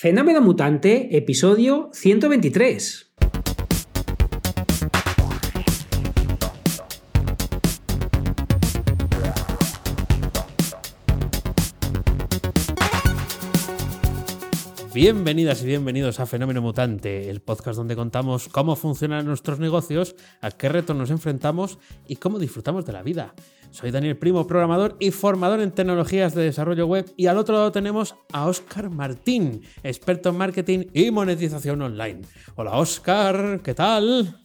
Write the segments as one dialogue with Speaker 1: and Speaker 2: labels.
Speaker 1: Fenómeno Mutante, episodio 123.
Speaker 2: Bienvenidas y bienvenidos a Fenómeno Mutante, el podcast donde contamos cómo funcionan nuestros negocios, a qué retos nos enfrentamos y cómo disfrutamos de la vida. Soy Daniel Primo, programador y formador en tecnologías de desarrollo web y al otro lado tenemos a Óscar Martín, experto en marketing y monetización online. Hola Óscar, ¿qué tal?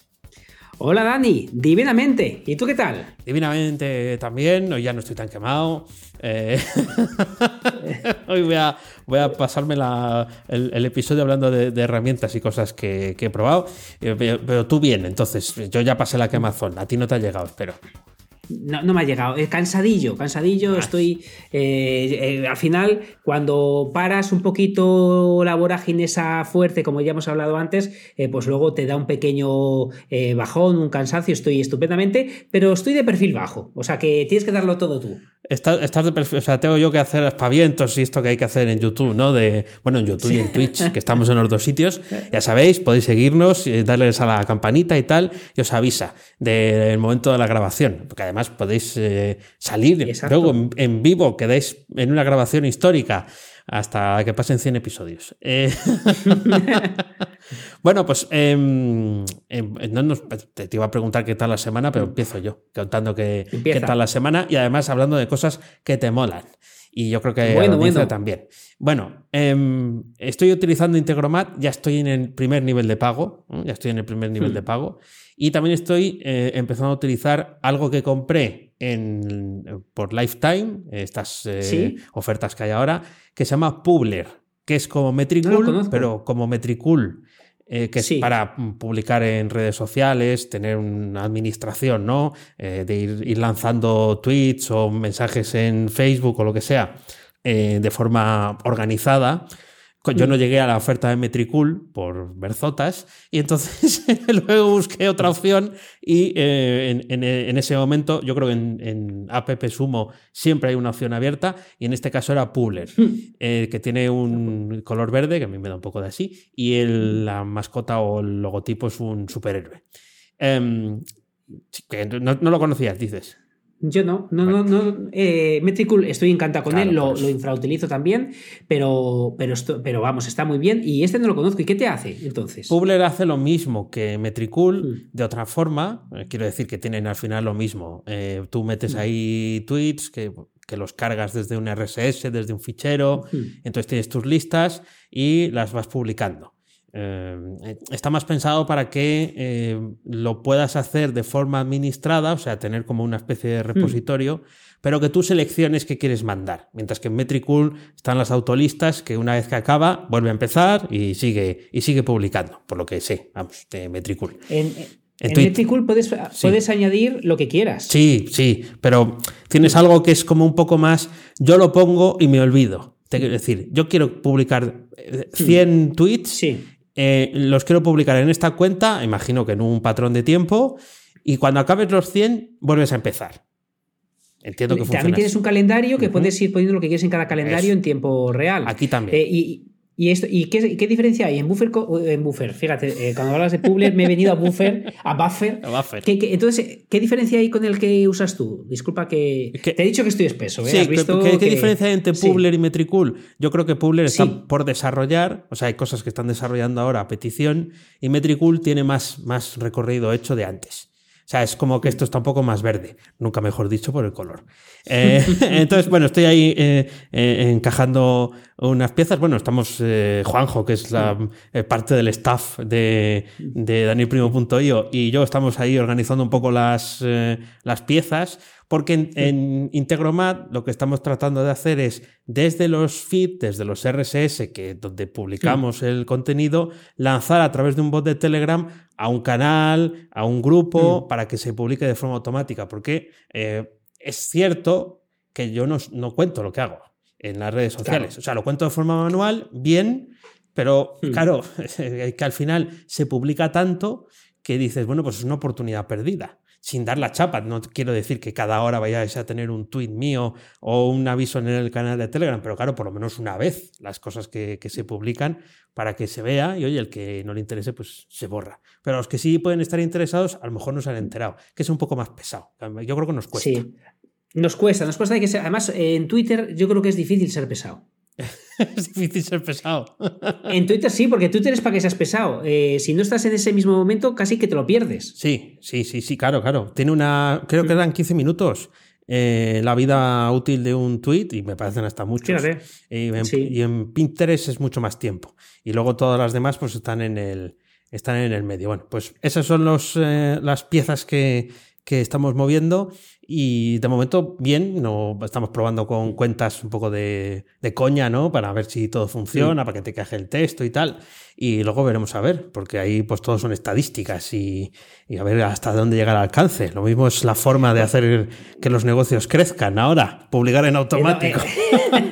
Speaker 1: Hola Dani, divinamente. ¿Y tú qué tal?
Speaker 2: Divinamente también, hoy ya no estoy tan quemado. Eh, hoy voy a, voy a pasarme el, episodio hablando de, herramientas y cosas que, he probado. Eh, pero, tú bien, entonces yo ya pasé la quemazón, a ti no te ha llegado, espero.
Speaker 1: No, no, me ha llegado. Cansadillo, cansadillo. Estoy. Eh, eh, al final, cuando paras un poquito la vorágine esa fuerte, como ya hemos hablado antes, eh, pues luego te da un pequeño bajón, un cansancio. Estoy estupendamente, pero estoy de perfil bajo. O sea que tienes que darlo todo tú.
Speaker 2: Estás, de perfil, o sea, tengo yo que hacer aspavientos y esto que hay que hacer en YouTube, ¿no? De, bueno, en YouTube y en Twitch, que estamos en los dos sitios. Ya sabéis, podéis seguirnos, darles a la campanita y tal, y os avisa del momento de la grabación. Porque además podéis eh, salir luego en, vivo, quedáis en una grabación histórica hasta que pasen 100 episodios. Eh, bueno, pues em, em, no te, iba a preguntar qué tal la semana, pero empiezo yo contando qué tal la semana y además hablando de cosas que te molan. Y yo creo que bueno, también. Bueno, em, estoy utilizando Integromat, ya estoy en el primer nivel de pago, ya estoy en el primer nivel de hmm. pago. Y también estoy eh, empezando a utilizar algo que compré en, por Lifetime, estas eh, ofertas que hay ahora, que se llama Publer, que es como Metricool, pero como Metricool. Eh, que es para publicar en redes sociales, tener una administración, ¿no? de ir, ir, lanzando tweets o mensajes en Facebook o lo que sea de forma organizada. Yo no mm. llegué a la oferta de Metricool por Berzotas y entonces luego busqué otra opción y eh, en, ese momento yo creo que en, App Sumo siempre hay una opción abierta y en este caso era Pooler, mm. eh, que tiene un color verde, que a mí me da un poco de así, y la mascota o el logotipo es un superhéroe. Em, no lo conocías, dices.
Speaker 1: Yo no, no, no, no. Eh, Metricool estoy encantado con él, lo, infrautilizo también, pero, pero, pero vamos, está muy bien. Y este no lo conozco. ¿Y qué te hace entonces?
Speaker 2: Publer hace lo mismo que Metricool, mm. de otra forma. Eh, quiero decir que tienen al final lo mismo. Eh, tú metes mm. ahí tweets que, que, los cargas desde un RSS, desde un fichero. Mm. Entonces tienes tus listas y las vas publicando. Eh, está más pensado para que eh, lo puedas hacer de forma administrada, o sea, tener como una especie de repositorio, pero que tú selecciones qué quieres mandar. Mientras que en Metricool están las autolistas que una vez que acaba vuelve a empezar y sigue, y sigue publicando, por lo que sé, vamos, de Metricool.
Speaker 1: En, Metricool puedes, puedes añadir lo que quieras.
Speaker 2: Sí, sí, pero tienes algo que es como un poco más, yo lo pongo y me olvido. Es decir, yo quiero publicar 100 hmm. tweets sí eh, los quiero publicar en esta cuenta, imagino que en un patrón de tiempo, y cuando acabes los 100, vuelves a empezar. Entiendo que funciona.
Speaker 1: También tienes un calendario que puedes ir poniendo lo que quieres en cada calendario en tiempo real.
Speaker 2: Aquí también.
Speaker 1: Eh, y, ¿Y, esto, y qué, qué, diferencia hay en Buffer? En Buffer, fíjate, eh, cuando hablas de Publer me he venido a Buffer, a Buffer.
Speaker 2: A buffer.
Speaker 1: entonces, ¿qué diferencia hay con el que usas tú? Disculpa que. te he dicho que estoy espeso. ¿eh?
Speaker 2: Sí, ¿qué, diferencia hay entre Publer y Metricool? Yo creo que Publer está por desarrollar, o sea, hay cosas que están desarrollando ahora a petición, y Metricool tiene más, más recorrido hecho de antes. O sea, es como que esto está un poco más verde, nunca mejor dicho por el color. Eh, entonces, bueno, estoy ahí eh, eh, encajando unas piezas. Bueno, estamos Juanjo, que es la parte del staff de, de DanielPrimo.io, y yo estamos ahí organizando un poco las, las piezas. Porque en, Integromat lo que estamos tratando de hacer es, desde los feeds, desde los RSS, que donde publicamos el contenido, lanzar a través de un bot de Telegram a un canal, a un grupo, para que se publique de forma automática. Porque eh, es cierto que yo no, no, cuento lo que hago en las redes sociales. O sea, lo cuento de forma manual, bien, pero claro, que al final se publica tanto que dices, bueno, pues es una oportunidad perdida. Sin dar la chapa. No quiero decir que cada hora vayáis a tener un tweet mío o un aviso en el canal de Telegram, pero claro, por lo menos una vez las cosas que, se publican para que se vea y oye, el que no le interese, pues se borra. Pero los que sí pueden estar interesados, a lo mejor no se han enterado, que es un poco más pesado. Yo creo que nos cuesta.
Speaker 1: Sí, nos cuesta, nos cuesta que ser. Además, en Twitter yo creo que es difícil ser pesado.
Speaker 2: es difícil ser pesado.
Speaker 1: en Twitter sí, porque Twitter es para que seas pesado. Eh, si no estás en ese mismo momento, casi que te lo pierdes.
Speaker 2: Sí, sí, sí, sí, claro, claro. Tiene una. Creo que eran 15 minutos. Eh, la vida útil de un tweet y me parecen hasta muchos. Y en, y en, Pinterest es mucho más tiempo. Y luego todas las demás pues están en el, están en el medio. Bueno, pues esas son los, eh, las piezas que, que estamos moviendo y de momento, bien, no estamos probando con cuentas un poco de, de coña, ¿no? Para ver si todo funciona, para que te caje el texto y tal. Y luego veremos a ver, porque ahí pues todo son estadísticas y, y, a ver hasta dónde llega el alcance. Lo mismo es la forma de hacer que los negocios crezcan ahora, publicar en automático.
Speaker 1: Eh,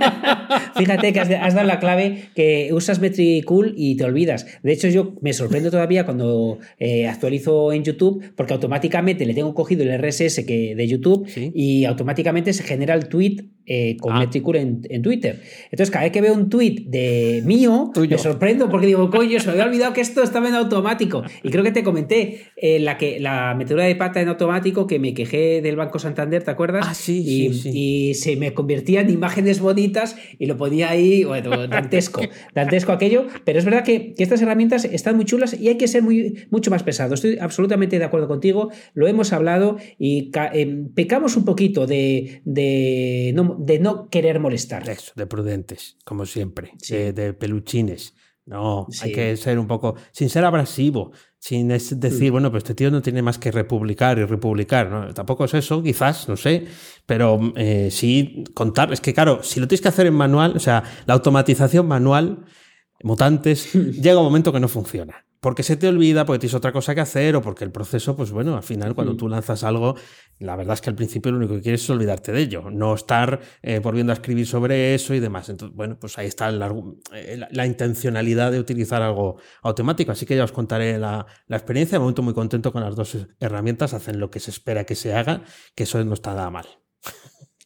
Speaker 1: Fíjate que has, dado la clave que usas Metricool y te olvidas. De hecho, yo me sorprendo todavía cuando eh, actualizo en YouTube, porque automáticamente le tengo cogido el RSS que, de YouTube y automáticamente se genera el tweet eh, con ah. Metricool en, Twitter. Entonces, cada vez que veo un tweet de mío, me sorprendo porque digo, coño, se me había olvidado que esto estaba en automático. Y creo que te comenté la, que, la metedura de pata en automático que me quejé del Banco Santander, ¿te acuerdas?
Speaker 2: Ah, sí,
Speaker 1: y,
Speaker 2: sí,
Speaker 1: y se me convertía en imágenes bonitas y lo podía ahí, bueno, dantesco, dantesco aquello. Pero es verdad que, estas herramientas están muy chulas y hay que ser muy, mucho más pesado. Estoy absolutamente de acuerdo contigo, lo hemos hablado y em, pecamos un poquito de, de no, de no querer molestar.
Speaker 2: Eso, de prudentes, como siempre, de, peluchines. No, hay que ser un poco, sin ser abrasivo, sin decir, bueno, pues este tío no tiene más que republicar y republicar. ¿no? Tampoco es eso, quizás, no sé, pero eh, sí contar. Es que, claro, si lo tienes que hacer en manual, o sea, la automatización manual, mutantes, llega un momento que no funciona porque se te olvida, porque tienes otra cosa que hacer o porque el proceso, pues bueno, al final cuando mm. tú lanzas algo, la verdad es que al principio lo único que quieres es olvidarte de ello, no estar eh, volviendo a escribir sobre eso y demás. Entonces, bueno, pues ahí está eh, la, intencionalidad de utilizar algo automático. Así que ya os contaré la, la experiencia. De momento muy contento con las dos herramientas, hacen lo que se espera que se haga, que eso no está nada mal.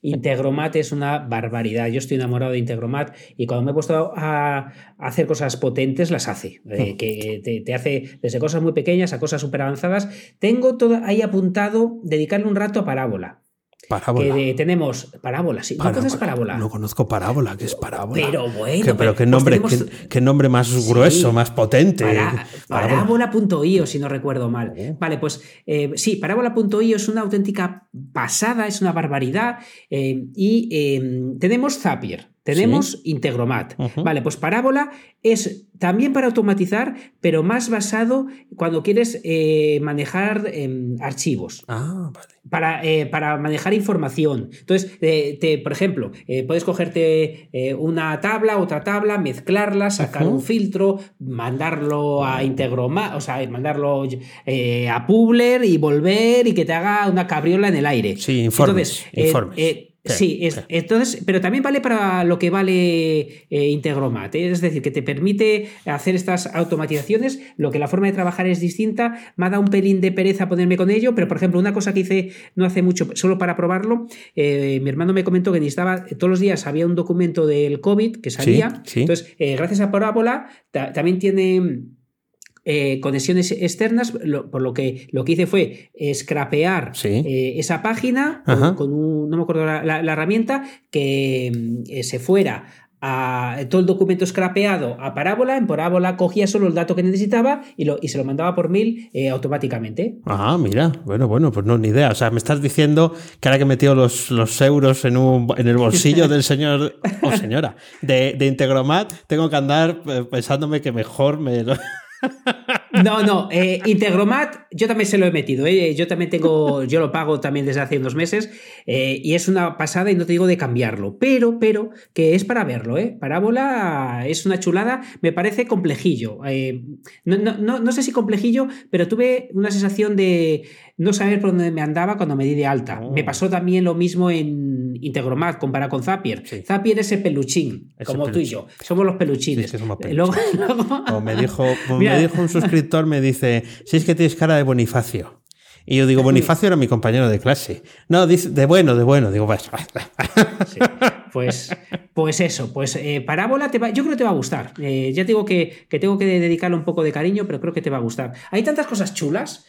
Speaker 1: Integromat es una barbaridad. Yo estoy enamorado de Integromat y cuando me he puesto a hacer cosas potentes, las hace. Eh, que te, hace desde cosas muy pequeñas a cosas súper avanzadas. Tengo todo ahí apuntado dedicarle un rato a Parábola.
Speaker 2: Parábola.
Speaker 1: Que tenemos parábola, sí. ¿No conoces parábola?
Speaker 2: No conozco parábola, ¿qué es parábola?
Speaker 1: Pero bueno.
Speaker 2: pero, qué, pues nombre, qué, nombre más grueso, más potente.
Speaker 1: parábola.io, si no recuerdo mal. Oh. Vale, pues eh, sí, parábola.io es una auténtica pasada, es una barbaridad. Eh, y eh, tenemos Zapier. Tenemos Integromat. Vale, pues Parábola es también para automatizar, pero más basado cuando quieres eh, manejar em, archivos.
Speaker 2: Ah, vale.
Speaker 1: Para, eh, para, manejar información. Entonces, te, por ejemplo, eh, puedes cogerte una tabla, otra tabla, mezclarla, sacar un filtro, mandarlo a Integromat, o sea, mandarlo a Publer y volver y que te haga una cabriola en el aire.
Speaker 2: Sí, informes. informes
Speaker 1: Sí, es, entonces, pero también vale para lo que vale eh, Integromat, ¿eh? es decir, que te permite hacer estas automatizaciones, lo que la forma de trabajar es distinta, me ha dado un pelín de pereza ponerme con ello, pero por ejemplo, una cosa que hice no hace mucho, solo para probarlo, eh, mi hermano me comentó que necesitaba, todos los días había un documento del COVID que salía, entonces, gracias a Parábola, también tiene eh, conexiones externas, por lo que lo que hice fue scrapear eh, esa página con, un, no me acuerdo la, herramienta, que mm, se fuera a todo el documento scrapeado a parábola, en parábola cogía solo el dato que necesitaba y, lo, y se lo mandaba por mail eh, automáticamente.
Speaker 2: Ah, mira, bueno, bueno, pues no, ni idea. O sea, me estás diciendo que ahora que he metido los, los euros en, un, en el bolsillo del señor o señora de, de Integromat, tengo que andar pensándome que mejor me...
Speaker 1: No, no, eh, Integromat yo también se lo he metido, eh, yo también tengo, yo lo pago también desde hace unos meses eh, y es una pasada y no te digo de cambiarlo, pero, pero, que es para verlo, ¿eh? Parábola es una chulada, me parece complejillo, no, no, no, sé si complejillo, pero tuve una sensación de no saber por dónde me andaba cuando me di de alta. Me oh. pasó también lo mismo en Integromat comparado con Zapier. Zapier es el peluchín, como tú y yo, somos los peluchines.
Speaker 2: me dijo, me dijo un suscriptor, me dice, si es que tienes cara de Bonifacio. Y yo digo, Bonifacio era mi compañero de clase. No, dice, de bueno, de bueno. Digo, pues.
Speaker 1: pues, pues eso, pues eh, Parábola te va, yo creo que te va a gustar. Eh, ya digo que, que tengo que dedicarle un poco de cariño, pero creo que te va a gustar. Hay tantas cosas chulas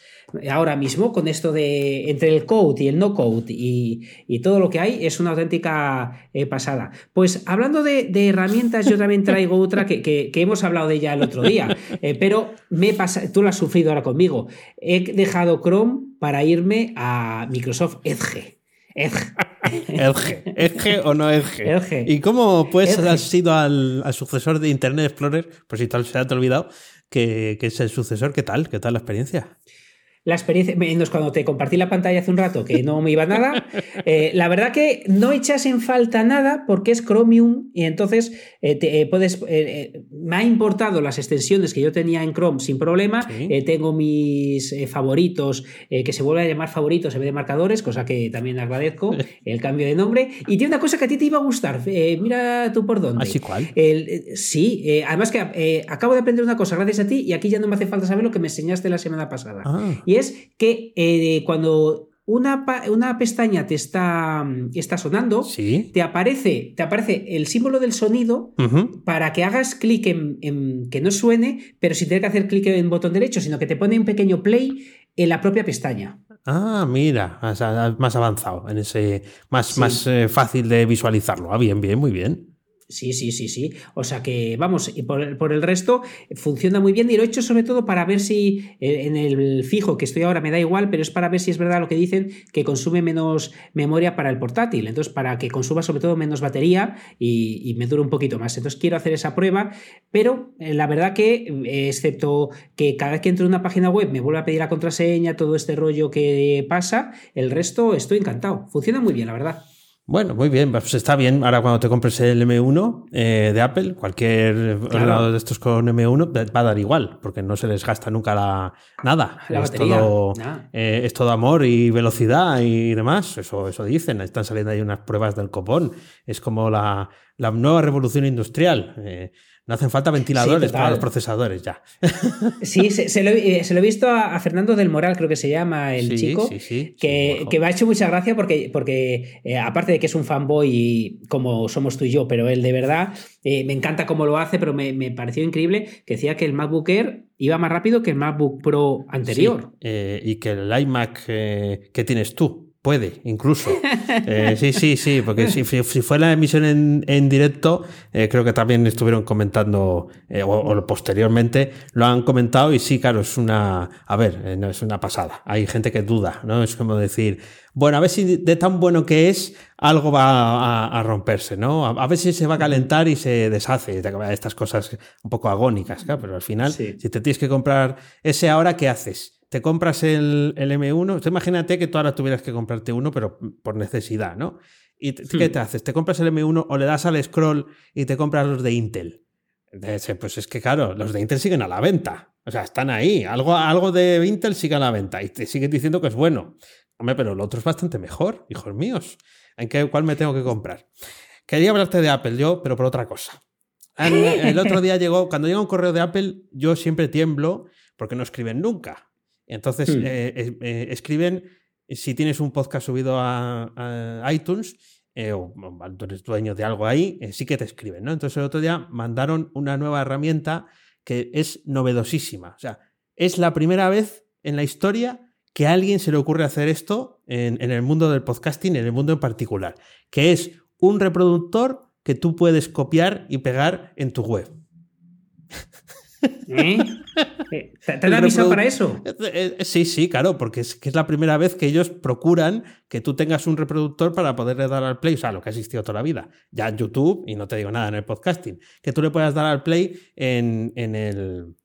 Speaker 1: ahora mismo con esto de entre el code y el no code y, todo lo que hay es una auténtica eh, pasada. Pues hablando de, herramientas, yo también traigo otra que, hemos hablado de ella el otro día, eh, pero me pasa, tú lo has sufrido ahora conmigo. He dejado Chrome para irme a Microsoft Edge.
Speaker 2: Edge. Edge. ¿Edge o no Edge? Edge. ¿Y cómo pues has sido al, sucesor de Internet Explorer? Por si te, se te ha olvidado, que, que, es el sucesor. ¿Qué tal? ¿Qué tal la experiencia?
Speaker 1: La experiencia, menos cuando te compartí la pantalla hace un rato que no me iba nada, eh, la verdad que no echas en falta nada porque es Chromium y entonces eh, te, eh, puedes, me ha importado las extensiones que yo tenía en Chrome sin problema, tengo mis favoritos que se vuelven a llamar favoritos en vez de marcadores, cosa que también agradezco, el cambio de nombre, y tiene una cosa que a ti te iba a gustar, mira tú por dónde.
Speaker 2: ¿Así cuál?
Speaker 1: sí, además que acabo de aprender una cosa gracias a ti y aquí ya no me hace falta saber lo que me enseñaste la semana pasada. Ah. Y es que eh, cuando una, una, pestaña te está, está sonando, te, aparece, te aparece el símbolo del sonido para que hagas clic en, que no suene, pero sin tener que hacer clic en botón derecho, sino que te pone un pequeño play en la propia pestaña.
Speaker 2: Ah, mira, más, avanzado, en ese, más, más eh, fácil de visualizarlo. Ah, bien, bien, muy bien.
Speaker 1: Sí, sí, sí, sí. O sea que, vamos, y por, por, el resto funciona muy bien y lo he hecho sobre todo para ver si eh, en el fijo que estoy ahora me da igual, pero es para ver si es verdad lo que dicen que consume menos memoria para el portátil. Entonces, para que consuma sobre todo menos batería y, me dure un poquito más. Entonces, quiero hacer esa prueba, pero eh, la verdad que, eh, excepto que cada vez que entro en una página web me vuelve a pedir la contraseña, todo este rollo que pasa, el resto estoy encantado. Funciona muy bien, la verdad.
Speaker 2: Bueno, muy bien, pues está bien. Ahora cuando te compres el M1 eh, de Apple, cualquier ordenador de estos con M1 va a dar igual, porque no se les gasta nunca la, nada. es, todo, eh, es todo amor y velocidad y demás. Eso, eso dicen. Están saliendo ahí unas pruebas del copón. Es como la, la nueva revolución industrial. Eh, no hacen falta ventiladores para los procesadores ya.
Speaker 1: Sí, eh, se, lo, he visto a, Fernando del Moral, creo que se llama el chico, que, que, me ha hecho mucha gracia porque, porque eh, aparte de que es un fanboy como somos tú y yo, pero él de verdad, eh, me encanta cómo lo hace, pero me, pareció increíble que decía que el MacBook Air iba más rápido que el MacBook Pro anterior.
Speaker 2: y que el iMac que tienes tú Puede, incluso. Eh, sí, sí, sí, porque si, si fue la emisión en, directo, eh, creo que también estuvieron comentando, eh, o, posteriormente lo han comentado, y sí, claro, es una, a ver, no es una pasada. Hay gente que duda, ¿no? Es como decir, bueno, a ver si de tan bueno que es, algo va a, romperse, ¿no? A, ver si se va a calentar y se deshace. Estas cosas un poco agónicas, claro, pero al final, si te tienes que comprar ese ahora, ¿qué haces? Te compras el, M1, imagínate que tú ahora tuvieras que comprarte uno, pero por necesidad, ¿no? ¿Y qué te haces? ¿Te compras el M1 o le das al scroll y te compras los de Intel? Pues es que, claro, los de Intel siguen a la venta. O sea, están ahí. Algo, algo de Intel sigue a la venta y te siguen diciendo que es bueno. Hombre, pero el otro es bastante mejor, hijos míos. ¿En qué, cuál me tengo que comprar? Quería hablarte de Apple yo, pero por otra cosa. El otro día llegó, cuando llega un correo de Apple, yo siempre tiemblo porque no escriben nunca. Entonces, hmm. eh, eh, escriben, si tienes un podcast subido a, iTunes, eh, o, tú eres dueño de algo ahí, sí que te escriben, ¿no? Entonces el otro día mandaron una nueva herramienta que es novedosísima. O sea, es la primera vez en la historia que a alguien se le ocurre hacer esto en, en el mundo del podcasting, en el mundo en particular, que es un reproductor que tú puedes copiar y pegar en tu web.
Speaker 1: ¿Eh? ¿Te, han avisado para eso?
Speaker 2: Eh, eh, sí, sí, claro, porque es que es la primera vez que ellos procuran que tú tengas un reproductor para poderle dar al play, o sea, lo que ha existido toda la vida, ya en YouTube, y no te digo nada en el podcasting, que tú le puedas dar al play en, el...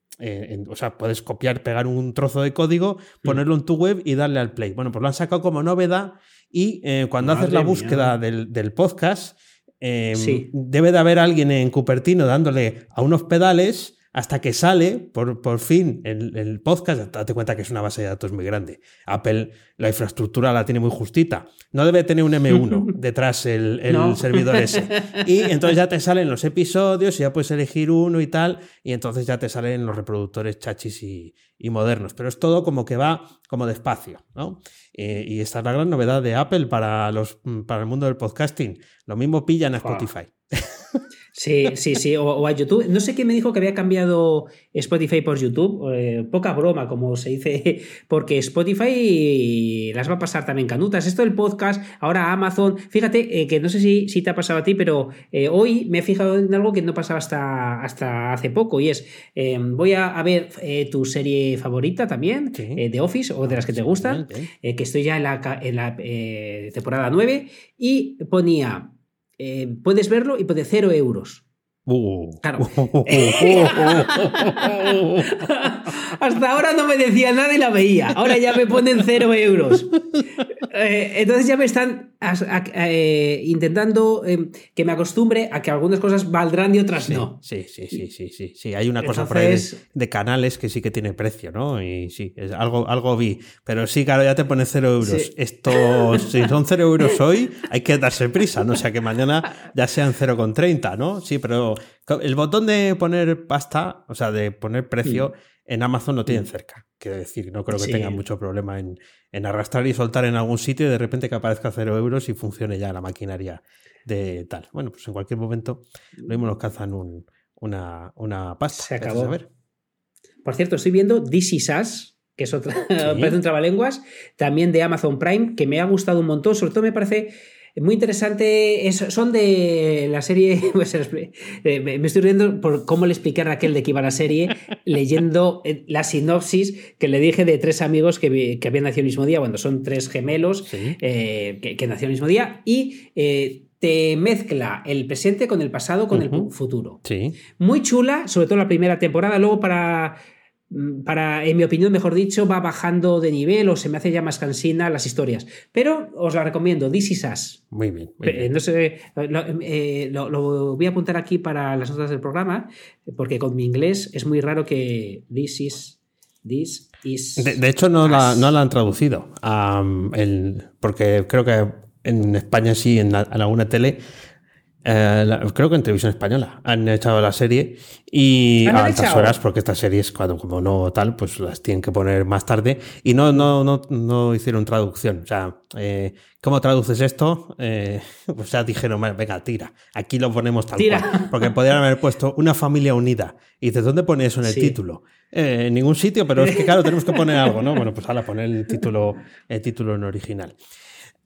Speaker 2: o sea, puedes copiar, pegar un trozo de código, mm. ponerlo en tu web y darle al play. Bueno, pues lo han sacado como novedad y cuando haces la búsqueda del, del, podcast, debe de haber alguien en Cupertino dándole a unos pedales hasta que sale por, por fin el, el, podcast, date cuenta que es una base de datos muy grande. Apple, la infraestructura la tiene muy justita. No debe tener un M1 detrás el, el servidor ese. Y entonces ya te salen los episodios y ya puedes elegir uno y tal, y entonces ya te salen los reproductores chachis y, y modernos. Pero es todo como que va como despacio, ¿no? Eh, y esta es la gran novedad de Apple para, los, para el mundo del podcasting. Lo mismo pillan a Spotify.
Speaker 1: Sí, sí, sí, o, a YouTube. No sé quién me dijo que había cambiado Spotify por YouTube. Eh, poca broma, como se dice, porque Spotify las va a pasar también canutas. Esto del podcast, ahora Amazon. Fíjate eh, que no sé si, si, te ha pasado a ti, pero eh, hoy me he fijado en algo que no pasaba hasta, hasta hace poco y es, voy a, ver tu serie favorita también, de Office o de las que te gustan, que estoy ya en la, en la temporada 9 y ponía eh, puedes verlo y puede cero euros. Uh. Claro. Hasta ahora no me decía nada y la veía. Ahora ya me ponen cero euros. Eh, entonces ya me están eh, intentando em, que me acostumbre a que algunas cosas valdrán y otras no.
Speaker 2: Sí, sí, sí, sí, sí, sí. Hay una cosa por ahí de, canales que sí que tiene precio, ¿no? Y sí, es algo, algo vi. Pero sí, claro, ya te pone cero euros. Esto, si son cero euros hoy, hay que darse prisa, ¿no? O sea, que mañana ya sean 0,30, ¿no? Sí, pero el botón de poner pasta, o sea, de poner precio, mm. En Amazon no tienen mm. cerca. Quiero decir, no creo que tengan mucho problema en, arrastrar y soltar en algún sitio y de repente que aparezca cero euros y funcione ya la maquinaria de tal. Bueno, pues en cualquier momento lo mismo nos cazan una, una pasta.
Speaker 1: Se acabó. Por cierto, estoy viendo This Is que es otra, parece un trabalenguas, también de Amazon Prime, que me ha gustado un montón. Sobre todo me parece muy interesante. son de la serie. Pues, eh, me estoy riendo por cómo le expliqué a Raquel de qué iba la serie, leyendo eh, la sinopsis que le dije de tres amigos que, que habían nacido el mismo día. Bueno, son tres gemelos eh, que, que, nacieron el mismo día. Y te mezcla el presente con el pasado, con el futuro.
Speaker 2: Sí.
Speaker 1: Muy chula, sobre todo la primera temporada. Luego, para para, en mi opinión, mejor dicho, va bajando de nivel o se me hace ya más cansina las historias. Pero os la recomiendo, This is Us.
Speaker 2: Muy bien.
Speaker 1: No sé, eh, lo, voy a apuntar aquí para las notas del programa, porque con mi inglés es muy raro que This is. This is
Speaker 2: de, hecho, no la, no la, han traducido, porque creo que en España sí, en, en alguna tele eh, creo que en televisión española han echado la serie y a altas horas, porque estas series, cuando como no tal, pues las tienen que poner más tarde. Y no, no, no, no hicieron traducción. O sea, eh, ¿cómo traduces esto? Eh, pues ya dijeron, venga, tira. Aquí lo ponemos tal cual. Porque podrían haber puesto una familia unida. Y dices, ¿dónde pone eso en el título? en ningún sitio, pero es que claro, tenemos que poner algo, ¿no? Bueno, pues ahora poner el título, el título en original.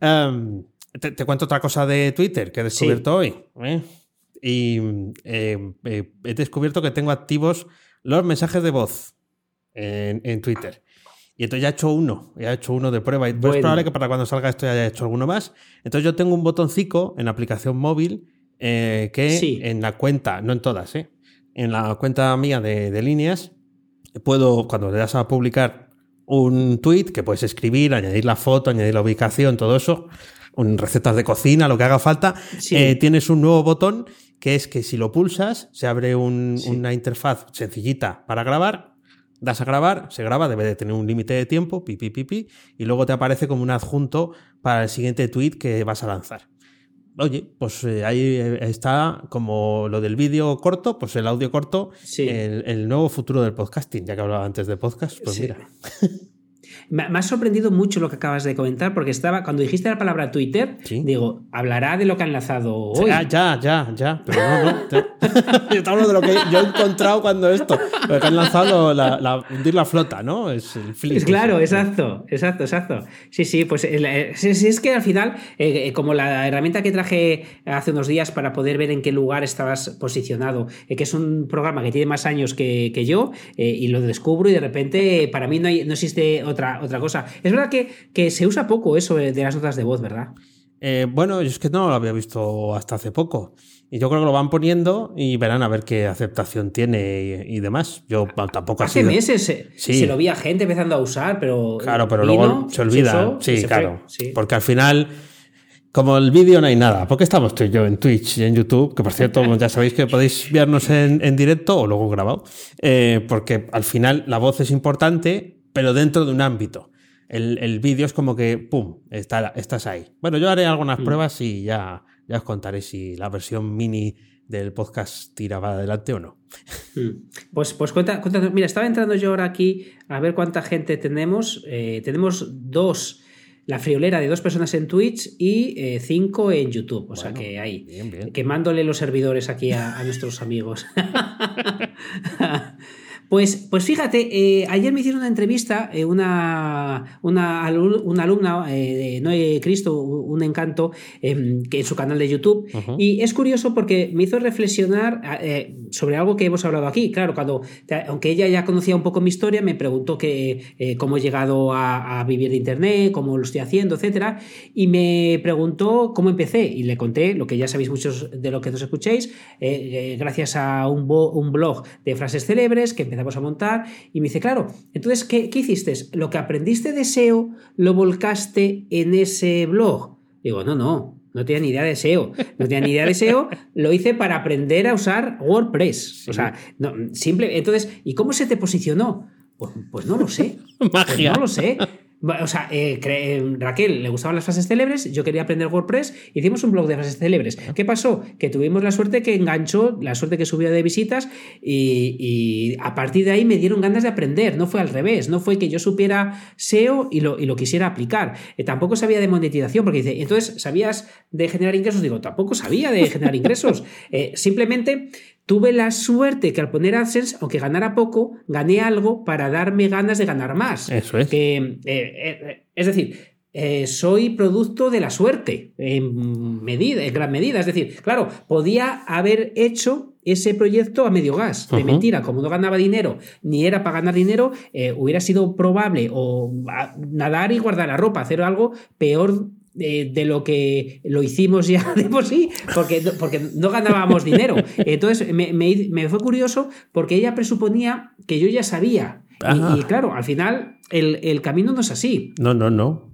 Speaker 2: Em, te, cuento otra cosa de Twitter que he descubierto hoy. ¿eh? Y eh, eh, he descubierto que tengo activos los mensajes de voz en, Twitter. Y entonces ya he hecho uno, ya he hecho uno de prueba. Y es probable que para cuando salga esto ya haya hecho alguno más. Entonces yo tengo un botoncito en la aplicación móvil que en la cuenta, no en todas, en la cuenta mía de, de líneas, puedo, cuando le das a publicar un tweet, que puedes escribir, añadir la foto, añadir la ubicación, todo eso, recetas de cocina, lo que haga falta, eh, tienes un nuevo botón que es que si lo pulsas, se abre una interfaz sencillita para grabar, das a grabar, se graba, debe de tener un límite de tiempo, pi, pi, pi, y luego te aparece como un adjunto para el siguiente tweet que vas a lanzar. Oye, pues eh, ahí eh, está como lo del vídeo corto, pues el audio corto, el, nuevo futuro del podcasting, ya que hablaba antes de podcast, pues mira.
Speaker 1: Me, ha sorprendido mucho lo que acabas de comentar, porque estaba, cuando dijiste la palabra Twitter, digo, hablará de lo que han lanzado hoy.
Speaker 2: Ah, ya, ya, ya, pero no, no. yo te hablo de lo que yo he encontrado cuando esto, lo que han lanzado, la, la, hundir la flota, ¿no? Es el flip.
Speaker 1: Claro, exacto, exacto, exacto. Sí, sí, pues eh, es que al final, eh, eh, como la herramienta que traje hace unos días para poder ver en qué lugar estabas posicionado, que es un programa que tiene más años que, que yo, y lo descubro y de repente para mí no, hay, no existe otra otra, cosa. Es verdad que, que, se usa poco eso de las notas de voz, ¿verdad?
Speaker 2: Eh, bueno, yo es que no lo había visto hasta hace poco. Y yo creo que lo van poniendo y verán a ver qué aceptación tiene y, demás. Yo tampoco
Speaker 1: Hace meses se, lo vi a gente empezando a usar, pero.
Speaker 2: Claro, pero luego se olvida. sí, claro. Porque al final Como el vídeo no hay nada, porque estamos tú y yo en Twitch y en YouTube, que por cierto ya sabéis que podéis vernos en, directo o luego grabado, eh, porque al final la voz es importante, pero dentro de un ámbito. El, vídeo es como que, ¡pum!, está, estás ahí. Bueno, yo haré algunas mm. pruebas y ya, ya os contaré si la versión mini del podcast tiraba adelante o no.
Speaker 1: Mm. Pues, pues cuenta, mira, estaba entrando yo ahora aquí a ver cuánta gente tenemos. Eh, tenemos dos, la friolera de dos personas en Twitch y eh, cinco en YouTube. O sea que ahí, quemándole los servidores aquí a, a nuestros amigos. Pues, pues fíjate, eh, ayer me hicieron una entrevista, eh, una, una, alumna eh, de Noé Cristo, un encanto, em, que en su canal de YouTube. Y es curioso porque me hizo reflexionar sobre algo que hemos hablado aquí. Claro, cuando, aunque ella ya conocía un poco mi historia, me preguntó que, cómo he llegado a, vivir de Internet, cómo lo estoy haciendo, etc. Y me preguntó cómo empecé. Y le conté lo que ya sabéis muchos de lo que nos escuchéis, gracias a un, un blog de frases célebres que empecé empezamos a montar y me dice, claro, entonces, ¿qué, qué hiciste? Lo que aprendiste de SEO lo volcaste en ese blog. Digo, no, no, no tenía ni idea de SEO. No tenía ni idea de SEO. Lo hice para aprender a usar WordPress. O sea, no, simple. Entonces, ¿y cómo se te posicionó? Pues, pues no lo sé. Pues
Speaker 2: Magia.
Speaker 1: no lo sé. O sea, eh, eh, Raquel le gustaban las frases célebres, yo quería aprender WordPress, hicimos un blog de frases célebres. ¿Qué pasó? Que tuvimos la suerte que enganchó, la suerte que subió de visitas y, a partir de ahí me dieron ganas de aprender. No fue al revés, no fue que yo supiera SEO y lo, y lo quisiera aplicar. Eh, tampoco sabía de monetización, porque dice, entonces, ¿sabías de generar ingresos? Digo, tampoco sabía de generar ingresos. simplemente Tuve la suerte que al poner AdSense, aunque ganara poco, gané algo para darme ganas de ganar más.
Speaker 2: Eso es.
Speaker 1: Que, eh, eh, es decir, eh, soy producto de la suerte, en, medida, en gran medida. Es decir, claro, podía haber hecho ese proyecto a medio gas, de mentira, como no ganaba dinero, ni era para ganar dinero, hubiera sido probable o nadar y guardar la ropa, hacer algo peor de, lo que lo hicimos ya de por sí, porque, porque no ganábamos dinero. Entonces me, fue curioso porque ella presuponía que yo ya sabía. Y, claro, al final el, camino no es así.
Speaker 2: No, no, no.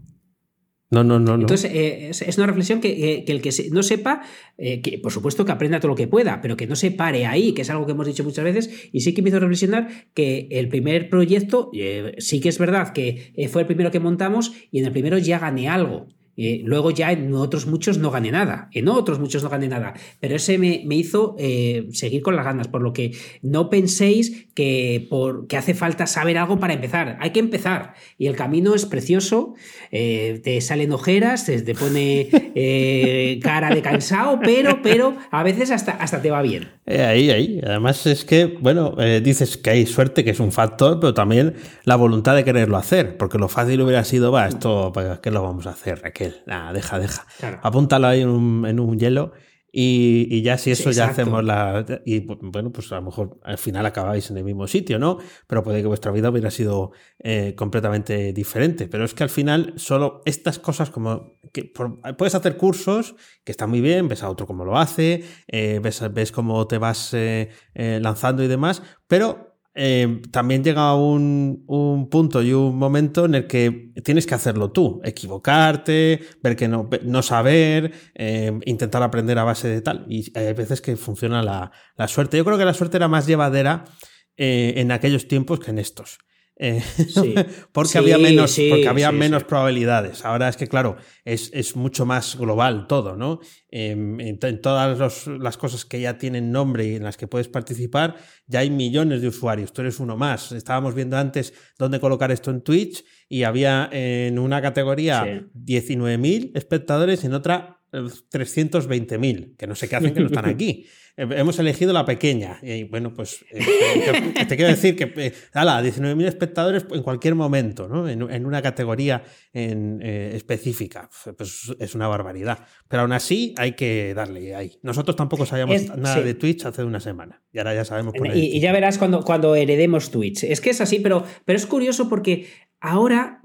Speaker 2: No, no, no.
Speaker 1: Entonces, eh, es, una reflexión que, el que no sepa, eh, que por supuesto que aprenda todo lo que pueda, pero que no se pare ahí, que es algo que hemos dicho muchas veces, y sí que me hizo reflexionar que el primer proyecto, eh, sí que es verdad que fue el primero que montamos, y en el primero ya gané algo. Eh, luego ya en otros muchos no gané nada, en otros muchos no gané nada, pero ese me, hizo eh, seguir con las ganas, por lo que no penséis que, por, que hace falta saber algo para empezar, hay que empezar y el camino es precioso, eh, te salen ojeras, te, te pone cara de cansado, pero, pero a veces hasta, hasta te va bien.
Speaker 2: ahí, ahí, además es que, bueno, dices que hay suerte, que es un factor, pero también la voluntad de quererlo hacer, porque lo fácil hubiera sido, va, esto, ¿qué lo vamos a hacer? ¿Qué deja, deja. Apúntalo ahí en un, hielo y, ya si eso ya hacemos la... Y bueno, pues a lo mejor al final acabáis en el mismo sitio, ¿no? Pero puede que vuestra vida hubiera sido eh, completamente diferente. Pero es que al final solo estas cosas como... que Puedes hacer cursos, que están muy bien, ves a otro cómo lo hace, eh, ves, ves cómo te vas eh, lanzando y demás, pero eh, también llega un, un, punto y un momento en el que tienes que hacerlo tú, equivocarte, ver que no, no saber, eh, intentar aprender a base de tal. Y hay veces que funciona la, la suerte. Yo creo que la suerte era más llevadera eh, en aquellos tiempos que en estos. Eh, porque había menos, porque había menos probabilidades. Ahora es que, claro, es, es mucho más global todo, ¿no? Em, en, todas las cosas que ya tienen nombre y en las que puedes participar, ya hay millones de usuarios. Tú eres uno más. Estábamos viendo antes dónde colocar esto en Twitch y había en una categoría 19.000 espectadores y en otra 320.000, eh, que no sé qué hacen que no están aquí. Eh, hemos elegido la pequeña. Y bueno, pues eh, te, quiero decir que, eh, ala, 19.000 espectadores en cualquier momento, ¿no? En, una categoría en, específica. Pues es una barbaridad. Pero aún así hay que darle ahí. Nosotros tampoco sabíamos nada de Twitch hace una semana. Y ahora ya sabemos
Speaker 1: por y, y, ya verás cuando, cuando heredemos Twitch. Es que es así, pero, pero es curioso porque ahora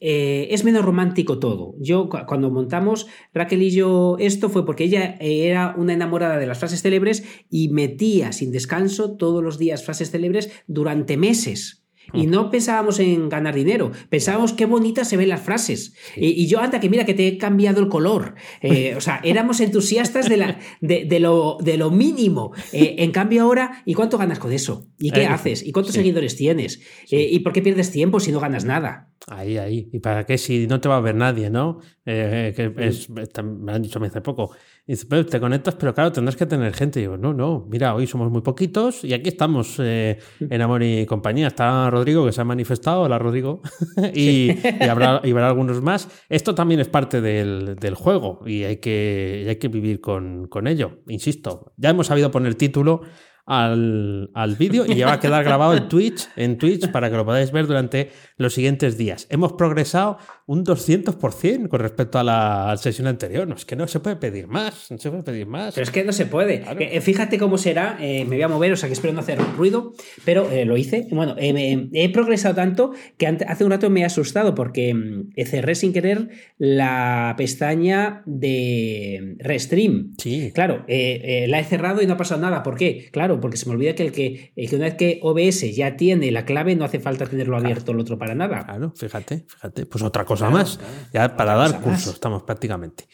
Speaker 1: eh, es menos romántico todo. Yo, cuando montamos Raquel y yo esto, fue porque ella eh, era una enamorada de las frases célebres y metía sin descanso todos los días frases célebres durante meses. Y no pensábamos en ganar dinero, pensábamos qué bonitas se ven las frases. Y, yo, anda, que mira que te he cambiado el color. Eh, o sea, éramos entusiastas de, la, de, lo, de lo mínimo. Eh, en cambio ahora, ¿y cuánto ganas con eso? ¿Y qué haces? ¿Y cuántos seguidores tienes? ¿Y por qué pierdes tiempo si no ganas nada?
Speaker 2: Ahí, ahí. ¿Y para qué si no te va a ver nadie, no? que es, me han dicho hace poco. Dice, pero te conectas, pero claro, tendrás que tener gente. Y digo, no, no, mira, hoy somos muy poquitos y aquí estamos en Amor y Compañía. Está Rodrigo que se ha manifestado, hola Rodrigo, y, habrá, y, habrá, algunos más. Esto también es parte del, del juego y hay que, hay que vivir con, con ello. Insisto, ya hemos sabido poner título al, al vídeo y ya va a quedar grabado en Twitch, en Twitch para que lo podáis ver durante los siguientes días. Hemos progresado un 200% con respecto a la sesión anterior. No, es que no se puede pedir más, no se puede pedir más.
Speaker 1: Pero es que no se puede. Eh, fíjate cómo será, eh, me voy a mover, o sea que espero no hacer ruido, pero eh, lo hice. Bueno, he progresado tanto que hace un rato me he asustado porque mm, cerré sin querer la pestaña de Restream.
Speaker 2: Sí.
Speaker 1: Claro, la he cerrado y no ha pasado nada. ¿Por qué? Claro, porque se me olvida que el que, una vez que OBS ya tiene la clave, no hace falta tenerlo abierto el otro para nada.
Speaker 2: Claro, fíjate, fíjate. Pues otra cosa más. ya para dar curso estamos prácticamente.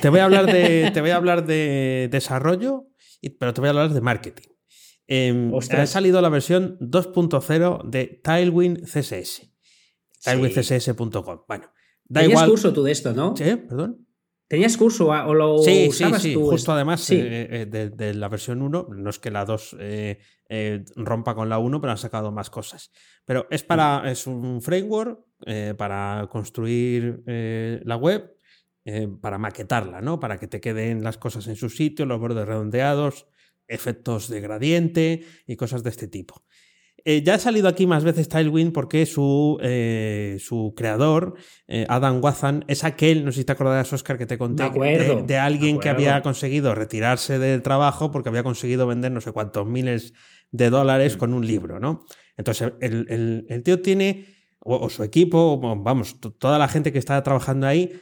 Speaker 2: Te voy a hablar de, te voy a hablar de desarrollo, pero te voy a hablar de marketing. Eh, ha salido la versión 2.0 de Tailwind CSS. Tailwindcss.com. Bueno,
Speaker 1: da igual. curso tú de esto, ¿no?
Speaker 2: Sí, perdón.
Speaker 1: ¿Tenías curso o lo
Speaker 2: sí, sí, sí. Justo además eh, eh, de, la versión 1, no es que la 2 eh, rompa con la 1, pero han sacado más cosas. Pero es para es un framework para construir la web, para maquetarla, ¿no? Para que te queden las cosas en su sitio, los bordes redondeados, efectos de gradiente y cosas de este tipo. Eh, ya ha salido aquí más veces Tailwind porque su, eh, su creador, eh, Adam Wathan, es aquel, no sé si te acordarás, Oscar, que te conté, de, alguien que había conseguido retirarse del trabajo porque había conseguido vender no sé cuántos miles de dólares con un libro, ¿no? Entonces, el, tío tiene, o, su equipo, vamos, toda la gente que está trabajando ahí,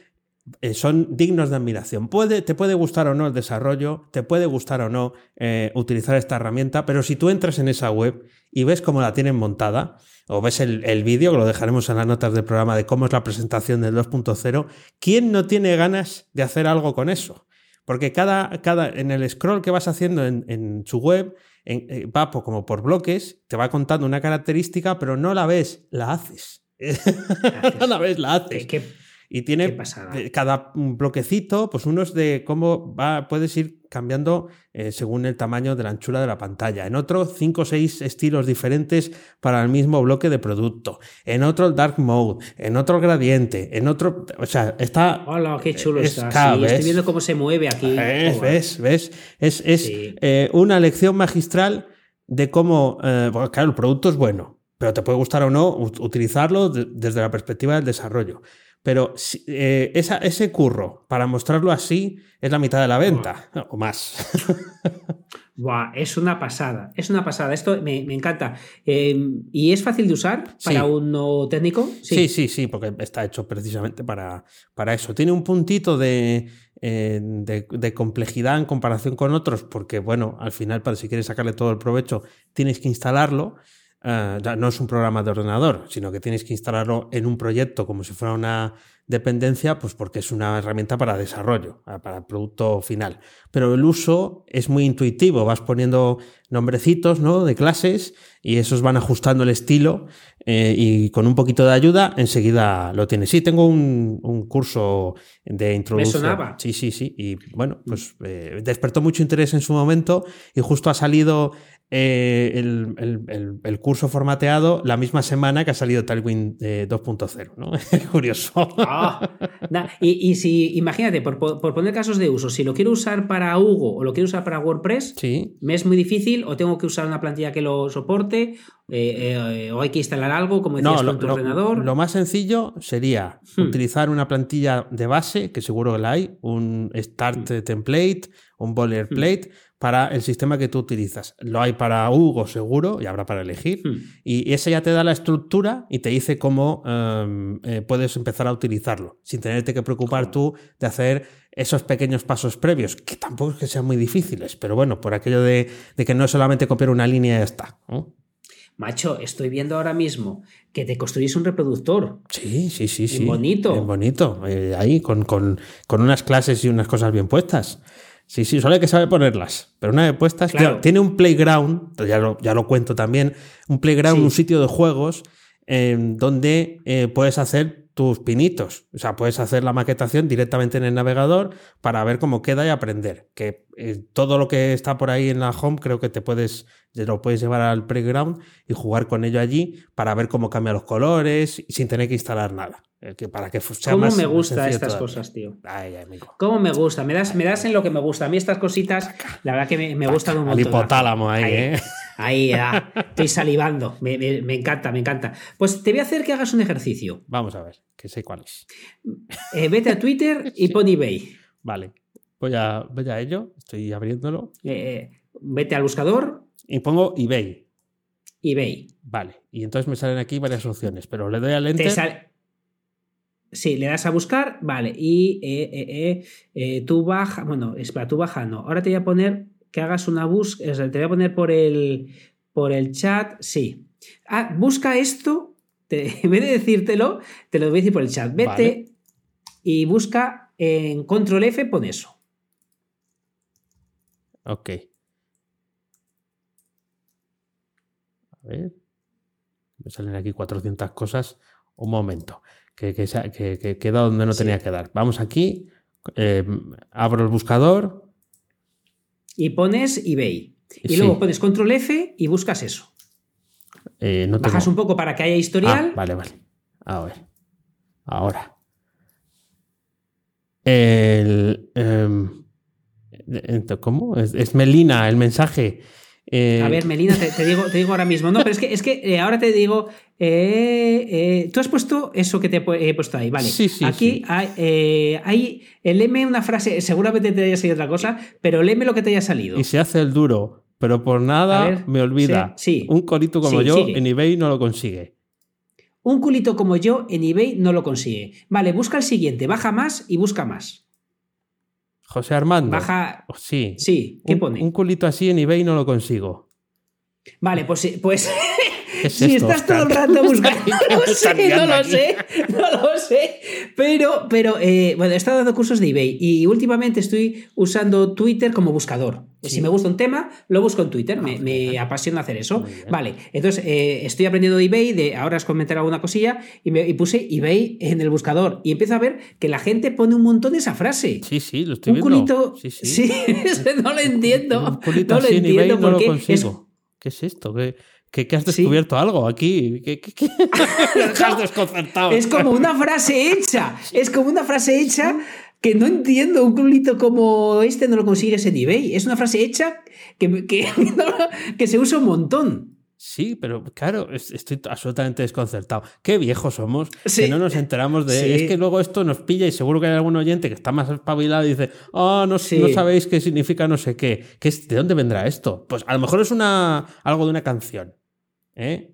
Speaker 2: eh, son dignos de admiración. Puede, te puede gustar o no el desarrollo, te puede gustar o no eh, utilizar esta herramienta, pero si tú entras en esa web y ves cómo la tienen montada, o ves el, vídeo, que lo dejaremos en las notas del programa de cómo es la presentación del 2.0, ¿quién no tiene ganas de hacer algo con eso? Porque cada, cada, en el scroll que vas haciendo en, su web, eh, va como por bloques, te va contando una característica, pero no la ves, la haces. no la ves, la haces. Y tiene cada bloquecito, pues unos de cómo va, puedes ir cambiando eh, según el tamaño de la anchura de la pantalla. En otro, cinco o seis estilos diferentes para el mismo bloque de producto. En otro, el dark mode. En otro, el gradiente. En otro, o sea, está.
Speaker 1: Hola, qué chulo está. Sí, estoy viendo cómo se mueve aquí.
Speaker 2: ¿Ves? ¿Ves? ¿Ves? Es, es eh, una lección magistral de cómo. Eh, claro, el producto es bueno, pero te puede gustar o no utilizarlo desde la perspectiva del desarrollo. Pero eh, ese curro, para mostrarlo así, es la mitad de la venta, o más.
Speaker 1: Buah, es una pasada, es una pasada. Esto me, encanta. Em, ¿Y es fácil de usar para uno técnico?
Speaker 2: Sí. sí, sí, porque está hecho precisamente para, para eso. Tiene un puntito eh, de, de, complejidad en comparación con otros, porque, bueno, al final, para si quieres sacarle todo el provecho, tienes que instalarlo. Eh, no es un programa de ordenador, sino que tienes que instalarlo en un proyecto como si fuera una dependencia, pues porque es una herramienta para desarrollo, para el producto final. Pero el uso es muy intuitivo, vas poniendo nombrecitos ¿no? de clases y esos van ajustando el estilo eh, y con un poquito de ayuda enseguida lo tienes. Sí, tengo un, curso de introducción. Sí, sí, sí. Y bueno, pues eh, despertó mucho interés en su momento y justo ha salido eh, el, curso formateado la misma semana que ha salido Tailwind 2.0, ¿no? Curioso.
Speaker 1: Ah, y, si, imagínate, por, poner casos de uso, si lo quiero usar para Hugo o lo quiero usar para WordPress, me es muy difícil o tengo que usar una plantilla que lo soporte eh, eh, o hay que instalar algo, como decías, con tu ordenador.
Speaker 2: Lo más sencillo sería hmm. utilizar una plantilla de base, que seguro que la hay, un Start hmm. Template, un Boilerplate, hmm para el sistema que tú utilizas. Lo hay para Hugo seguro y habrá para elegir. Hmm. Y ese ya te da la estructura y te dice cómo em, eh, puedes empezar a utilizarlo, sin tenerte que preocupar tú de hacer esos pequeños pasos previos, que tampoco es que sean muy difíciles, pero bueno, por aquello de, que no es solamente copiar una línea y ya está.
Speaker 1: Macho, estoy viendo ahora mismo que te construís un reproductor.
Speaker 2: Sí, sí, sí, sí.
Speaker 1: Bonito.
Speaker 2: bonito. Eh, ahí, con, con, con, unas clases y unas cosas bien puestas. Sí, sí, solo hay que saber ponerlas. Pero una vez puestas, tiene un playground, ya lo, ya lo cuento también, un playground, un sitio de juegos donde eh, puedes hacer tus pinitos. O sea, puedes hacer la maquetación directamente en el navegador para ver cómo queda y aprender. Que eh, todo lo que está por ahí en la home creo que te puedes, lo puedes llevar al playground y jugar con ello allí para ver cómo cambian los colores sin tener que instalar nada. Eh, que para que
Speaker 1: sea ¿Cómo me gusta estas cosas, tío? Ay, amigo. ¿Cómo me gusta? Me das, me das en lo que me gusta. A mí estas cositas, la verdad que me, me gustan un montón.
Speaker 2: El hipotálamo ahí, ¿eh?
Speaker 1: Ahí, estoy salivando. Me, encanta, me encanta. Pues te voy a hacer que hagas un ejercicio.
Speaker 2: Vamos a ver, que sé cuál es.
Speaker 1: Eh, vete a Twitter y pon eBay.
Speaker 2: Vale. Voy a, voy a ello, estoy abriéndolo.
Speaker 1: Eh, vete al buscador.
Speaker 2: Y pongo eBay.
Speaker 1: eBay.
Speaker 2: Vale. Y entonces me salen aquí varias opciones, pero le doy al enter.
Speaker 1: Sí, le das a buscar, vale, y eh, eh, tú baja, bueno, espera, tú baja, no. Ahora te voy a poner que hagas una búsqueda, te voy a poner por el, por el chat, sí. Ah, busca esto, en vez de decírtelo, te lo voy a decir por el chat. Vete y busca en control F, pon eso.
Speaker 2: Ok. A ver. Me salen aquí 400 cosas. Un momento. Que, que, queda donde no tenía que dar. Vamos aquí. Eh, abro el buscador.
Speaker 1: Y pones eBay. Y luego pones control F y buscas eso.
Speaker 2: Eh, no
Speaker 1: Bajas un poco para que haya historial.
Speaker 2: Ah, vale, vale. A ver. Ahora. El. Em, ¿Cómo? Es, Melina el mensaje.
Speaker 1: Eh, a ver, Melina, te, digo, te digo ahora mismo. No, pero es que, es que eh, ahora te digo. Eh, tú has puesto eso que te he puesto ahí, vale.
Speaker 2: Sí, sí,
Speaker 1: Aquí Hay, hay, el M una frase, seguramente te haya salido otra cosa, pero M lo que te haya salido.
Speaker 2: Y se hace el duro, pero por nada me olvida.
Speaker 1: Sí,
Speaker 2: Un colito como yo en eBay no lo consigue.
Speaker 1: Un culito como yo en eBay no lo consigue. Vale, busca el siguiente, baja más y busca más.
Speaker 2: José Armando.
Speaker 1: Baja.
Speaker 2: Oh, sí.
Speaker 1: Sí, ¿qué pone?
Speaker 2: Un culito así en eBay no lo consigo.
Speaker 1: Vale, pues, pues si estás todo el rato buscando, no lo sé, no lo sé, no lo sé. Pero, pero eh, bueno, he estado dando cursos de eBay y últimamente estoy usando Twitter como buscador. Si me gusta un tema, lo busco en Twitter, me, me apasiona hacer eso. Vale, entonces eh, estoy aprendiendo de eBay, de ahora os comentaré alguna cosilla, y, me, puse eBay en el buscador y empiezo a ver que la gente pone un montón de esa frase.
Speaker 2: Sí, sí, lo estoy
Speaker 1: un
Speaker 2: Culito,
Speaker 1: sí, sí. no lo entiendo.
Speaker 2: Un culito no lo entiendo no lo consigo. ¿Qué es esto? ¿Qué, que, has descubierto algo aquí. ¿Qué, has desconcertado.
Speaker 1: Es como una frase hecha. Es como una frase hecha que no entiendo. Un culito como este no lo consigues en eBay. Es una frase hecha que, que, se usa un montón.
Speaker 2: Sí, pero claro, estoy absolutamente desconcertado. Qué viejos somos que no nos enteramos de. Es que luego esto nos pilla y seguro que hay algún oyente que está más espabilado y dice, oh, no, no sabéis qué significa no sé qué. ¿Qué ¿De dónde vendrá esto? Pues a lo mejor es una, algo de una canción. ¿Eh?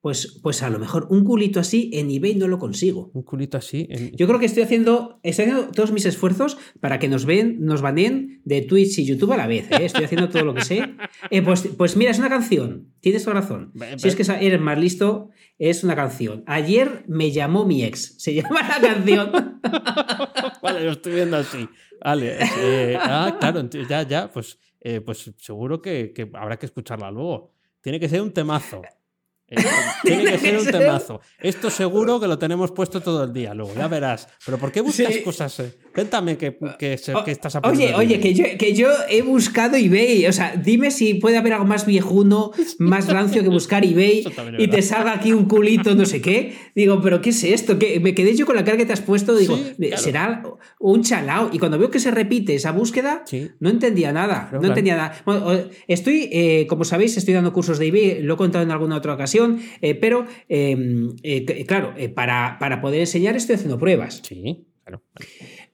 Speaker 1: Pues, pues a lo mejor un culito así en eBay no lo consigo.
Speaker 2: Un culito así.
Speaker 1: Yo creo que estoy haciendo, estoy haciendo todos mis esfuerzos para que nos ven, nos baneen de Twitch y YouTube a la vez. ¿eh? Estoy haciendo todo lo que sé. Eh, pues, pues, mira, es una canción. Tienes toda razón. Si es que eres más listo, es una canción. Ayer me llamó mi ex. Se llama la canción.
Speaker 2: vale, lo estoy viendo así. Vale. ah, claro, ya, ya. Pues, pues seguro que, que habrá que escucharla luego. Tiene que ser un temazo. tiene que ser un temazo. Esto seguro que lo tenemos puesto todo el día luego, ya verás. Pero ¿por qué buscas cosas? Eh? Cuéntame que, que, estás
Speaker 1: aprendiendo. Oye, oye, que yo, que yo he buscado eBay. O sea, dime si puede haber algo más viejuno, más rancio que buscar eBay y te salga aquí un culito, no sé qué. Digo, ¿pero qué es esto? Que me quedé yo con la cara que te has puesto. Digo, será un chalao. Y cuando veo que se repite esa búsqueda, no entendía nada. no entendía nada. estoy, eh, como sabéis, estoy dando cursos de eBay. Lo he contado en alguna otra ocasión eh, pero em, eh, claro, eh, para, para, poder enseñar estoy haciendo pruebas.
Speaker 2: Sí, claro.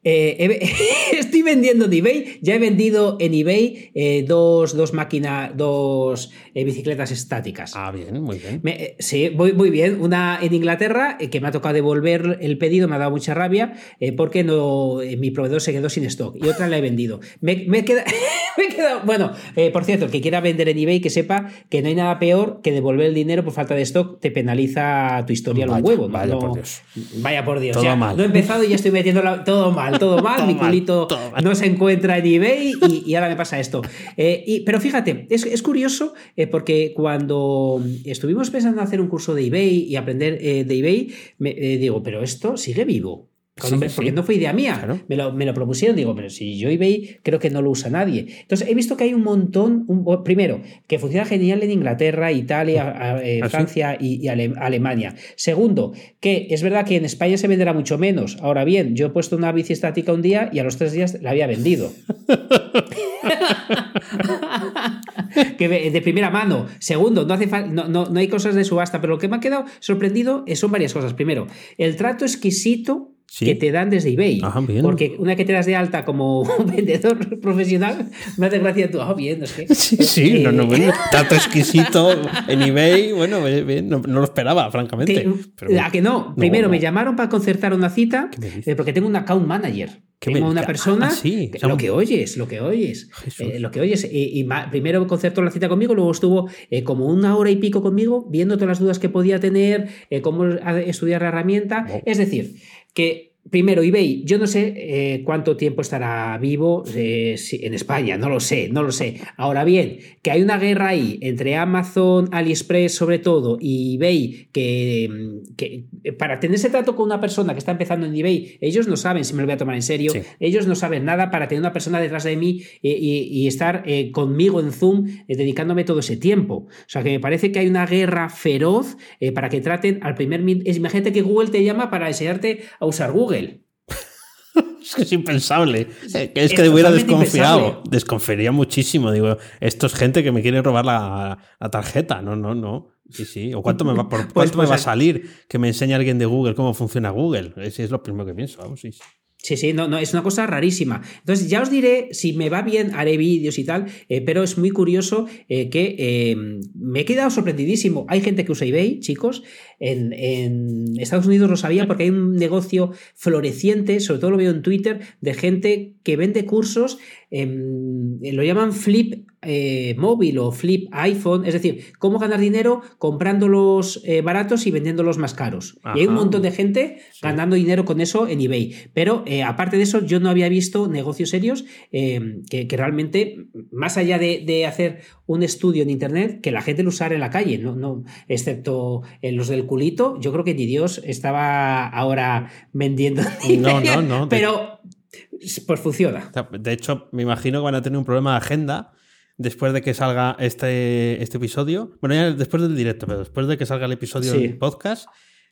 Speaker 1: estoy vendiendo en eBay, ya he vendido en eBay dos, dos máquinas, dos bicicletas estáticas.
Speaker 2: Ah, bien, muy bien.
Speaker 1: sí, muy, muy bien. Una en Inglaterra que me ha tocado devolver el pedido, me ha dado mucha rabia porque no, mi proveedor se quedó sin stock y otra la he vendido. Me, me queda... Bueno, eh, por cierto, el que quiera vender en eBay, que sepa que no hay nada peor que devolver el dinero por falta de stock, te penaliza tu historia un huevo. Vaya por Dios. Vaya por Dios. Todo mal. No he empezado y ya estoy metiendo todo mal, todo mal. Mi culito no se encuentra en eBay y, ahora me pasa esto. Eh, pero fíjate, es, curioso eh, porque cuando estuvimos pensando en hacer un curso de eBay y aprender de eBay, me, digo, pero esto sigue vivo porque no fue idea mía, me, lo, me, lo, propusieron, digo, pero si yo eBay creo que no lo usa nadie. Entonces he visto que hay un montón, primero, que funciona genial en Inglaterra, Italia, eh, ¿Ah, Francia y, Alemania. Segundo, que es verdad que en España se venderá mucho menos. Ahora bien, yo he puesto una bici estática un día y a los tres días la había vendido. que de primera mano. Segundo, no, hace no, no, no hay cosas de subasta, pero lo que me ha quedado sorprendido son varias cosas. Primero, el trato exquisito que te dan desde eBay. Porque una que te das de alta como vendedor profesional, me hace gracia tú, ah, bien, es que.
Speaker 2: Sí, sí, no, no, bueno, tanto exquisito en eBay, bueno, no, lo esperaba, francamente.
Speaker 1: ¿A que no? Primero me llamaron para concertar una cita, eh, porque tengo un account manager. Tengo una persona, ah, lo que oyes, lo que oyes, eh, lo que oyes. Y, primero concertó la cita conmigo, luego estuvo eh, como una hora y pico conmigo, viendo todas las dudas que podía tener, cómo estudiar la herramienta. Es decir, que Primero, eBay, yo no sé eh, cuánto tiempo estará vivo eh, en España, no lo sé, no lo sé. Ahora bien, que hay una guerra ahí entre Amazon, AliExpress sobre todo, y eBay, que, que, para tener ese trato con una persona que está empezando en eBay, ellos no saben si me lo voy a tomar en serio, ellos no saben nada para tener una persona detrás de mí eh, y, estar conmigo en Zoom dedicándome todo ese tiempo. O sea, que me parece que hay una guerra feroz para que traten al primer... Imagínate que Google te llama para enseñarte a usar Google
Speaker 2: es que es impensable. Es, que hubiera desconfiado. Desconfiaría muchísimo. Digo, esto es gente que me quiere robar la, tarjeta. No, no, no. Sí, sí. ¿O cuánto me va, por, pues, me va a pues, salir que me enseñe alguien de Google cómo funciona Google? Ese es lo primero que pienso. Vamos, sí.
Speaker 1: Sí, sí, no, no, es una cosa rarísima. Entonces, ya os diré, si me va bien, haré vídeos y tal, eh, pero es muy curioso eh, que eh, me he quedado sorprendidísimo. Hay gente que usa eBay, chicos. En, en, Estados Unidos lo sabía porque hay un negocio floreciente, sobre todo lo veo en Twitter, de gente que vende cursos, lo llaman flip eh, móvil o flip iPhone, es decir, cómo ganar dinero comprándolos eh, baratos y vendiéndolos más caros. Y hay un montón de gente ganando dinero con eso en eBay. Pero eh, aparte de eso, yo no había visto negocios serios que, realmente, más allá de, hacer un estudio en Internet, que la gente lo usara en la calle, no, no, excepto los del culito, yo creo que ni Dios estaba ahora vendiendo. No, no, no. Pero pues funciona.
Speaker 2: De hecho, me imagino que van a tener un problema de agenda después de que salga este, este episodio. Bueno, ya después del directo, pero después de que salga el episodio del podcast,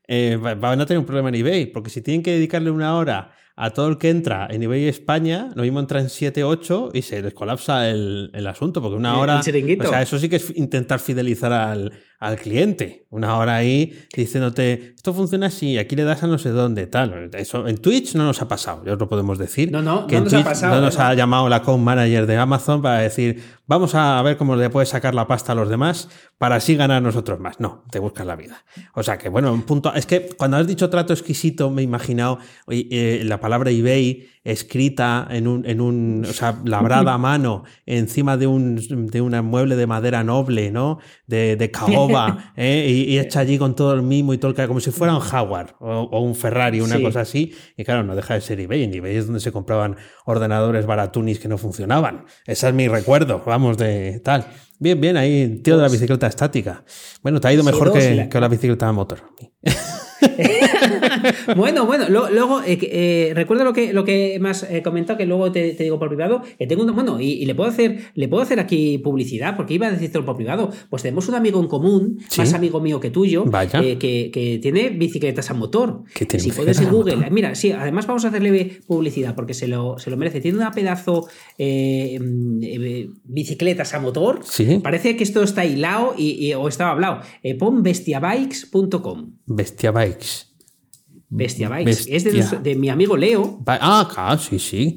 Speaker 2: eh, van a tener un problema en eBay, porque si tienen que dedicarle una hora a todo el que entra en eBay España, lo mismo entra en 7, 8 y se les colapsa el, el asunto, porque una hora... O sea, eso sí que es intentar fidelizar al, al cliente. Una hora ahí diciéndote, esto funciona así, aquí le das a no sé dónde, tal. Eso en Twitch no nos ha pasado, ya os lo podemos decir.
Speaker 1: No, no,
Speaker 2: que
Speaker 1: no
Speaker 2: nos ha pasado. No nos ha llamado la account manager de Amazon para decir, vamos a ver cómo le puedes sacar la pasta a los demás para así ganar nosotros más. No, te buscas la vida. O sea que, bueno, un punto. Es que cuando has dicho trato exquisito, me he imaginado eh, la palabra eBay escrita en un, en un, o sea, labrada a mano encima de un, de un mueble de madera noble, ¿no? De, de caoba, ¿eh? y, hecha allí con todo el mimo y todo el como si fuera un Jaguar o, un Ferrari, una cosa así. Y claro, no deja de ser eBay. En eBay es donde se compraban ordenadores baratunis que no funcionaban. Ese es mi recuerdo, vamos, de tal. Bien, bien, ahí, tío de la pues bicicleta estática. Bueno, te ha ido mejor que, que la bicicleta de motor.
Speaker 1: bueno, bueno, luego, eh, eh, recuerda lo que, lo que me has eh, comentado, que luego te, digo por privado, que tengo un, bueno, y, le puedo hacer, le puedo hacer aquí publicidad, porque iba a decirte por privado. Pues tenemos un amigo en común, más amigo mío que tuyo, que, tiene bicicletas a motor. Si puedes en Google, mira, sí, además vamos a hacerle publicidad, porque se lo, se lo merece. Tiene una pedazo mm, bicicletas a motor. Parece que esto está hilado y, o estaba hablado. pon bestiabikes.com.
Speaker 2: Bestiabikes.
Speaker 1: Bestia Bikes. Es de, mi amigo Leo.
Speaker 2: Ah, claro, sí, sí.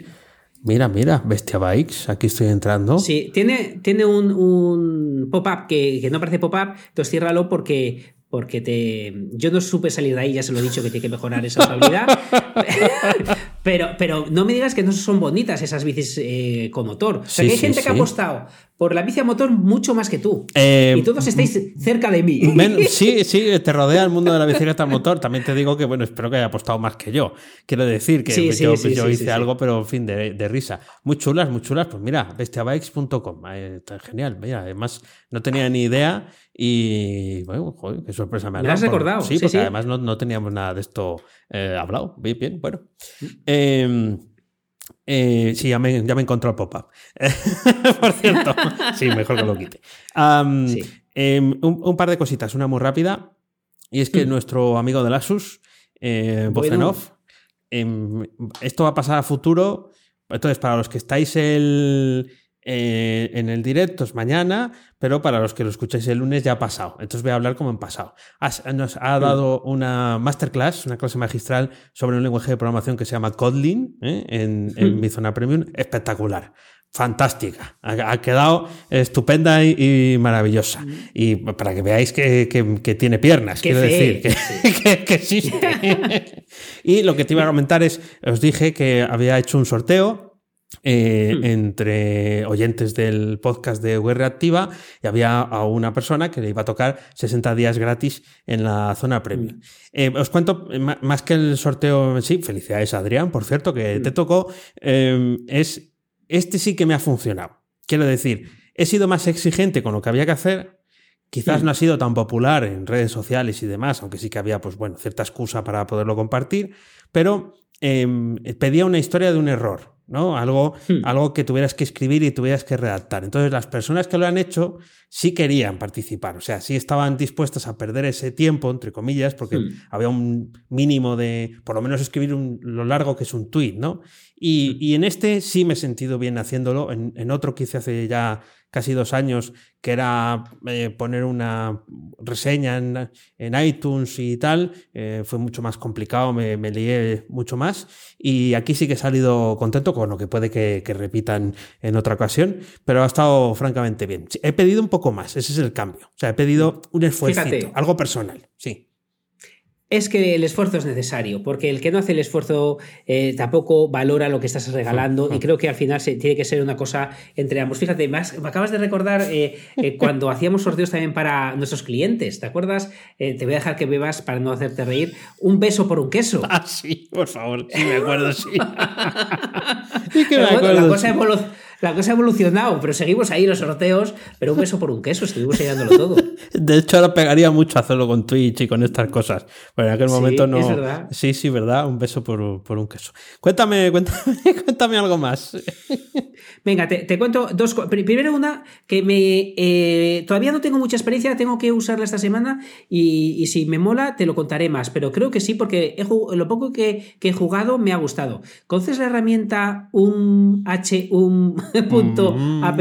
Speaker 2: Mira, mira, Bestia Bikes, aquí estoy entrando.
Speaker 1: Sí, tiene, tiene un, pop-up que, no parece pop-up, entonces ciérralo porque, porque te. Yo no supe salir de ahí, ya se lo he dicho que tiene que mejorar esa usabilidad. pero, pero no me digas que no son bonitas esas bicis eh, con motor. O sea, que hay gente que ha apostado por la bici a motor mucho más que tú. Eh, y todos estáis cerca de mí.
Speaker 2: sí, sí, te rodea el mundo de la bicicleta a motor. También te digo que, bueno, espero que haya apostado más que yo. Quiero decir que yo, yo hice algo, pero en fin, de, risa. Muy chulas, muy chulas. Pues mira, bestiabikes.com. Eh, genial. Mira, además no tenía ni idea y, bueno, joder, qué sorpresa me ha
Speaker 1: dado. ¿Me has recordado?
Speaker 2: Sí, porque además no, no, teníamos nada de esto eh, hablado. Bien, bien, bueno. Eh, sí, ya me, ya me encontró el pop-up. Por cierto. sí, mejor que lo quite. Em, un, par de cositas, una muy rápida. Y es que mm. nuestro amigo de Asus, eh, em, esto va a pasar a futuro. Entonces, para los que estáis el, eh, en el directo es mañana, pero para los que lo escucháis el lunes ya ha pasado. Entonces voy a hablar como en pasado. nos ha dado una masterclass, una clase magistral sobre un lenguaje de programación que se llama Kotlin ¿eh? en, mi zona premium. Espectacular. Fantástica. Ha, quedado estupenda y, maravillosa. Y para que veáis que, tiene piernas, quiero decir, que, que existe. y lo que te iba a comentar es, os dije que había hecho un sorteo eh, hmm. entre oyentes del podcast de UR Activa y había a una persona que le iba a tocar 60 días gratis en la zona premium. Hmm. Eh, os cuento, más que el sorteo sí, felicidades Adrián, por cierto, que te hmm. tocó, em, es, este sí que me ha funcionado. Quiero decir, he sido más exigente con lo que había que hacer, Quizás no ha sido tan popular en redes sociales y demás, aunque sí que había, pues bueno, cierta excusa para poderlo compartir, pero em, pedía una historia de un error. ¿No? Algo, hmm. algo que tuvieras que escribir y tuvieras que redactar. Entonces, las personas que lo han hecho sí querían participar, o sea, sí estaban dispuestas a perder ese tiempo, entre comillas, porque hmm. había un mínimo de, por lo menos, escribir lo largo que es un tweet, ¿no? Y, hmm. y, en este sí me he sentido bien haciéndolo. En, en otro que hice hace ya casi dos años, que era eh, poner una reseña en, iTunes y tal, eh, fue mucho más complicado, me, lié mucho más. Y aquí sí que he salido contento con lo que puede que, repitan en otra ocasión, pero ha estado francamente bien. He pedido un poco más, ese es el cambio. O sea, he pedido un esfuerzo, algo personal, sí
Speaker 1: es que el esfuerzo es necesario, porque el que no hace el esfuerzo eh, tampoco valora lo que estás regalando y creo que al final se, tiene que ser una cosa entre ambos. Fíjate, me, acabas de recordar eh, eh, cuando hacíamos sorteos también para nuestros clientes, ¿te acuerdas? te voy a dejar que bebas para no hacerte reír. Un beso por un queso.
Speaker 2: Ah, sí, por favor, sí me acuerdo, sí.
Speaker 1: me acuerdo, la cosa la cosa ha evolucionado, pero seguimos ahí los sorteos, pero un beso por un queso, estuvimos sellándolo todo.
Speaker 2: De hecho, ahora pegaría mucho hacerlo con Twitch y con estas cosas. Pero en aquel momento no. Es verdad. Sí, sí, verdad, un beso por, un queso. Cuéntame, cuéntame, cuéntame algo más.
Speaker 1: Venga, te, cuento dos cosas. Primero una que me eh, todavía no tengo mucha experiencia, tengo que usarla esta semana y, si me mola te lo contaré más, pero creo que sí porque lo poco que, he jugado me ha gustado. ¿Conoces la herramienta un H un punto app.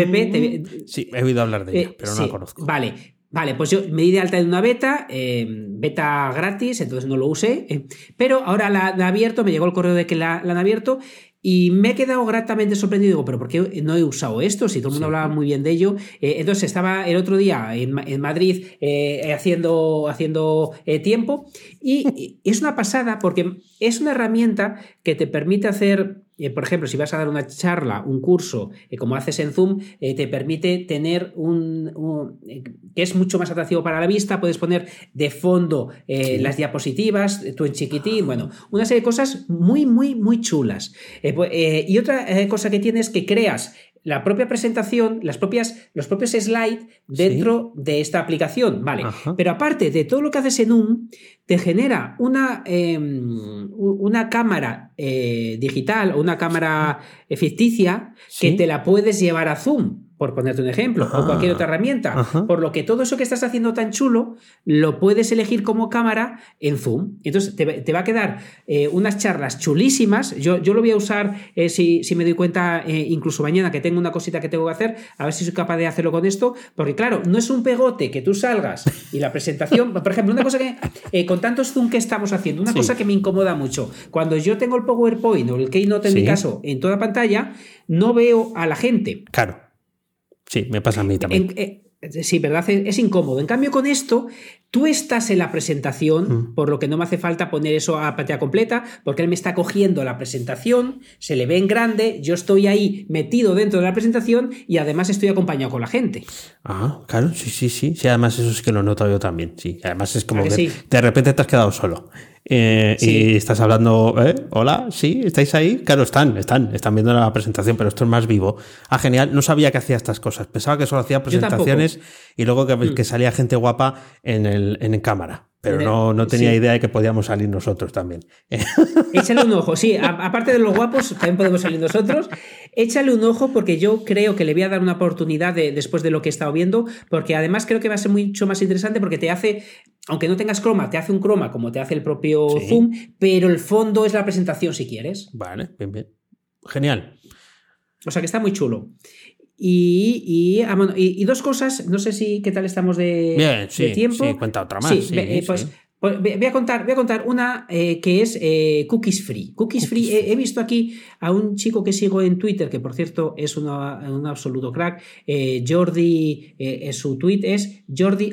Speaker 2: sí, he oído hablar de ella, eh, pero no la conozco.
Speaker 1: Vale. Vale, pues yo me di de alta en una beta, eh, beta gratis, entonces no lo usé, eh, pero ahora la, he abierto, me llegó el correo de que la, han abierto y me he quedado gratamente sorprendido. Digo, pero ¿por qué no he usado esto? Si todo el mundo hablaba muy bien de ello. entonces estaba el otro día en, Madrid haciendo, haciendo tiempo y es una pasada porque es una herramienta que te permite hacer eh, por ejemplo, si vas a dar una charla, un curso, eh, como haces en Zoom, eh, te permite tener un, que es mucho más atractivo para la vista, puedes poner de fondo las diapositivas, tú en chiquitín, bueno, una serie de cosas muy, muy, muy chulas. Pues, y otra cosa que tienes es que creas la propia presentación, las propias, los propios slides dentro de esta aplicación. Vale. Pero aparte de todo lo que haces en un, te genera una, em, una cámara eh, digital o una cámara ficticia que te la puedes llevar a Zoom por ponerte un ejemplo, o cualquier otra herramienta. Por lo que todo eso que estás haciendo tan chulo, lo puedes elegir como cámara en Zoom. Entonces te, va a quedar eh, unas charlas chulísimas. Yo, yo, lo voy a usar eh, si, me doy cuenta, eh, incluso mañana que tengo una cosita que tengo que hacer, a ver si soy capaz de hacerlo con esto. Porque claro, no es un pegote que tú salgas y la presentación, por ejemplo, una cosa que con tantos Zoom que estamos haciendo, una cosa que me incomoda mucho, cuando yo tengo el PowerPoint o el Keynote en mi caso en toda pantalla, no veo a la gente.
Speaker 2: Claro. Sí, me pasa a mí también.
Speaker 1: Eh, sí, ¿verdad? Es, incómodo. En cambio, con esto Tú estás en la presentación, mm. por lo que no me hace falta poner eso a pantalla completa, porque él me está cogiendo la presentación, se le ve en grande, yo estoy ahí metido dentro de la presentación y además estoy acompañado con la gente.
Speaker 2: Ah, claro, sí, sí, sí. Sí, además eso es que lo noto yo también. Sí, además es como que, de repente te has quedado solo. Eh, y estás hablando, ¿eh? Hola, sí, ¿estáis ahí? Claro, están, están, están viendo la presentación, pero esto es más vivo. Ah, genial, no sabía que hacía estas cosas. Pensaba que solo hacía presentaciones y luego mm. que, salía gente guapa en, el, en cámara. Pero no, no tenía idea de que podíamos salir nosotros también.
Speaker 1: Échale un ojo, sí, aparte de los guapos, también podemos salir nosotros. Échale un ojo porque yo creo que le voy a dar una oportunidad después de lo que he estado viendo, porque además creo que va a ser mucho más interesante porque te hace aunque no tengas croma, te hace un croma como te hace el propio Zoom, pero el fondo es la presentación si quieres.
Speaker 2: Vale, bien, bien. Genial.
Speaker 1: O sea que está muy chulo. Y, y, ah, dos cosas, no sé si qué tal estamos de,
Speaker 2: bien,
Speaker 1: sí, tiempo.
Speaker 2: Sí, cuenta otra más. Sí,
Speaker 1: eh, pues, pues voy a contar, voy a contar una eh, que es eh, Cookies Free. Cookies, Free, he, visto aquí a un chico que sigo en Twitter, que por cierto es un absoluto crack. Jordi, su tweet es Jordi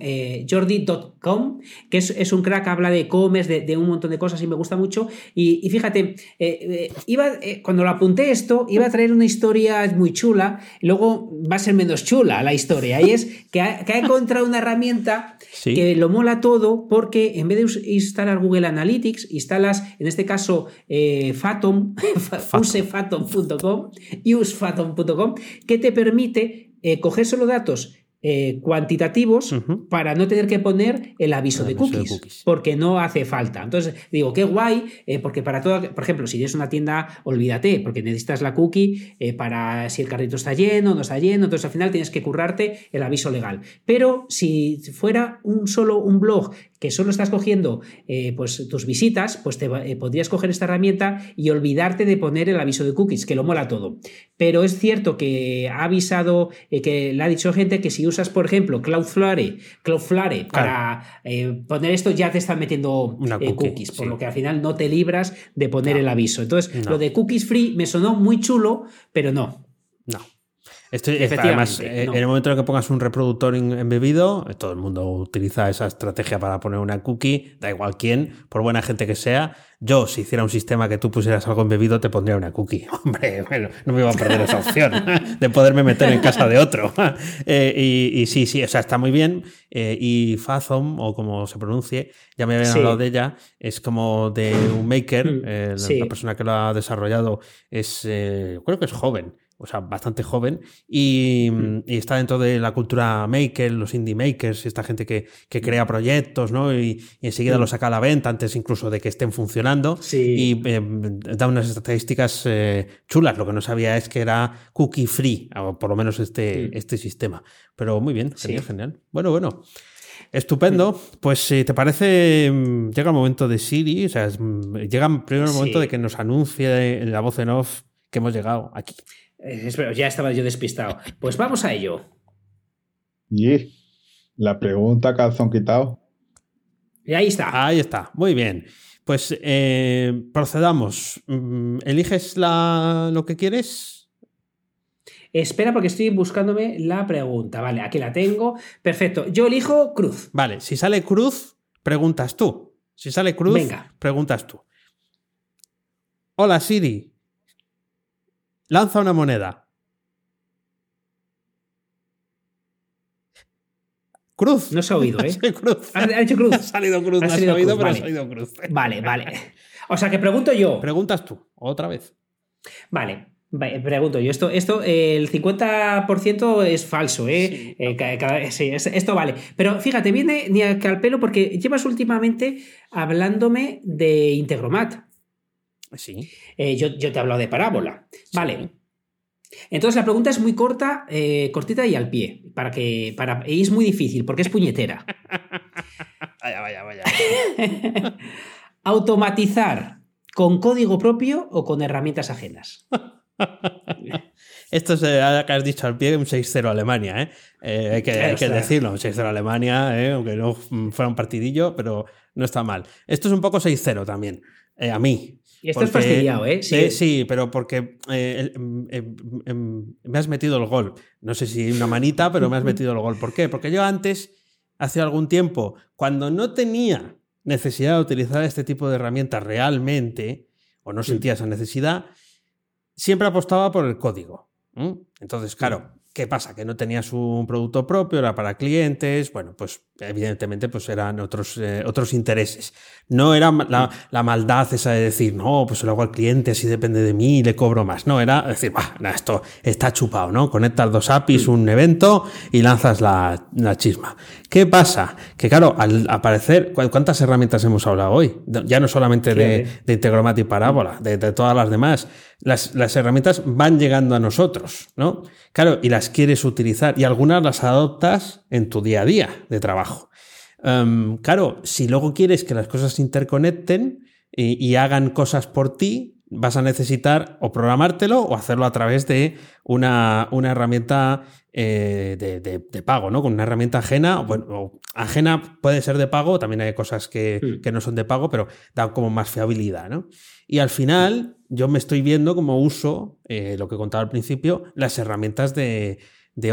Speaker 1: eh, jordi.com, que es, un crack, habla de e-commerce, de, un montón de cosas y me gusta mucho. Y, fíjate, eh, eh, iba, cuando lo apunté esto, iba a traer una historia muy chula, luego va a ser menos chula la historia, y es que ha, encontrado una herramienta que lo mola todo porque en vez de instalar Google Analytics, instalas, en este caso, Fathom, usefathom.com, usefathom.com, que te permite coger solo datos eh, cuantitativos para no tener que poner el aviso, de, cookies, porque no hace falta. Entonces digo, qué guay, eh, porque para todo, por ejemplo, si tienes una tienda, olvídate, porque necesitas la cookie eh, para si el carrito está lleno, no está lleno, entonces al final tienes que currarte el aviso legal. Pero si fuera un solo un blog que solo estás cogiendo pues, tus visitas, pues te podrías coger esta herramienta y olvidarte de poner el aviso de cookies, que lo mola todo. Pero es cierto que ha avisado, que le ha dicho gente que si usas, por ejemplo, Cloudflare, Cloudflare para eh, poner esto, ya te están metiendo eh, cookies, por lo que al final no te libras de poner el aviso. Entonces, lo de cookies free me sonó muy chulo, pero. No.
Speaker 2: Estoy, además, eh, en el momento en que pongas un reproductor embebido, todo el mundo utiliza esa estrategia para poner una cookie, da igual quién, por buena gente que sea. Yo, si hiciera un sistema que tú pusieras algo embebido, te pondría una cookie. Hombre, bueno, no me iba a perder esa opción de poderme meter en casa de otro. Eh, y, sí, sí, o sea, está muy bien. Eh, y Fathom, o como se pronuncie, ya me habían hablado de ella, es como de un maker, mm, la persona que lo ha desarrollado es, creo que es joven o sea, bastante joven, y, mm. y, está dentro de la cultura maker, los indie makers, esta gente que, que crea proyectos, ¿no? Y, enseguida los saca a la venta antes incluso de que estén funcionando. Y eh, da unas estadísticas eh, chulas. Lo que no sabía es que era cookie free, o por lo menos este, este sistema. Pero muy bien, genial, genial. Bueno, bueno. Estupendo. Pues si te parece, mm, llega el momento de Siri, o sea, mm, llega primero el momento de que nos anuncie la voz en off que hemos llegado aquí.
Speaker 1: Eh, ya estaba yo despistado. Pues vamos a ello.
Speaker 3: Y la pregunta calzón quitado.
Speaker 1: Y ahí está.
Speaker 2: Ahí está. Muy bien. Pues eh, procedamos. Mm, ¿Eliges la, lo que quieres?
Speaker 1: Espera, porque estoy buscándome la pregunta. Vale, aquí la tengo. Perfecto. Yo elijo cruz.
Speaker 2: Vale, si sale cruz, preguntas tú. Si sale cruz, preguntas tú. Hola Siri, Lanza una moneda. Cruz.
Speaker 1: No se ha oído, ¿eh?
Speaker 2: cruz.
Speaker 1: Ha, hecho cruz.
Speaker 2: Ha salido cruz. Ha no oído, pero ha salido cruz.
Speaker 1: Vale, vale. O sea que pregunto yo.
Speaker 2: Preguntas tú, otra vez.
Speaker 1: Vale. Pregunto yo, esto, esto el 50% es falso, ¿eh? Sí, eh, esto vale. Pero fíjate, viene ni al pelo porque llevas últimamente hablándome de Integromat.
Speaker 2: Sí.
Speaker 1: Eh, yo, te he hablado de parábola. Vale. Entonces la pregunta es muy corta, eh, cortita y al pie. Para que. Para, y es muy difícil, porque es puñetera.
Speaker 2: vaya, vaya, vaya.
Speaker 1: Automatizar con código propio o con herramientas ajenas.
Speaker 2: Esto es, eh, que has dicho al pie, un 6-0 Alemania, ¿eh? hay, que, decirlo, un 6-0 Alemania, aunque no fuera un partidillo, pero no está mal. Esto es un poco 6-0 también, a mí.
Speaker 1: Y esto es fastidiado, ¿eh?
Speaker 2: Sí, sí pero porque eh, em, em, em, me has metido el gol. No sé si una manita, pero me has metido el gol. ¿Por qué? Porque yo antes hace algún tiempo, cuando no tenía necesidad de utilizar este tipo de herramientas realmente, o no sentía esa necesidad, siempre apostaba por el código. Entonces, claro, ¿Qué pasa? Que no tenías un producto propio, era para clientes, bueno, pues evidentemente pues eran otros, eh, otros intereses. No era la, maldad esa de decir, no, pues lo hago al cliente, así depende de mí y le cobro más. No, era decir, bah, esto está chupado, ¿no? Conectas dos APIs, un evento y lanzas la, chisma. ¿Qué pasa? Que claro, al aparecer, ¿cuántas herramientas hemos hablado hoy? Ya no solamente de, de Integromat y Parábola, de, de todas las demás las, herramientas van llegando a nosotros, ¿no? Claro, y las quieres utilizar y algunas las adoptas en tu día a día de trabajo. Em, claro, si luego quieres que las cosas se interconecten y, hagan cosas por ti, vas a necesitar o programártelo o hacerlo a través de una, herramienta eh, de, pago, ¿no? Con una herramienta ajena, bueno, ajena puede ser de pago, también hay cosas que, hmm. que no son de pago, pero dan como más fiabilidad, ¿no? Y al final, yo me estoy viendo como uso, eh, lo que contaba al principio, las herramientas de,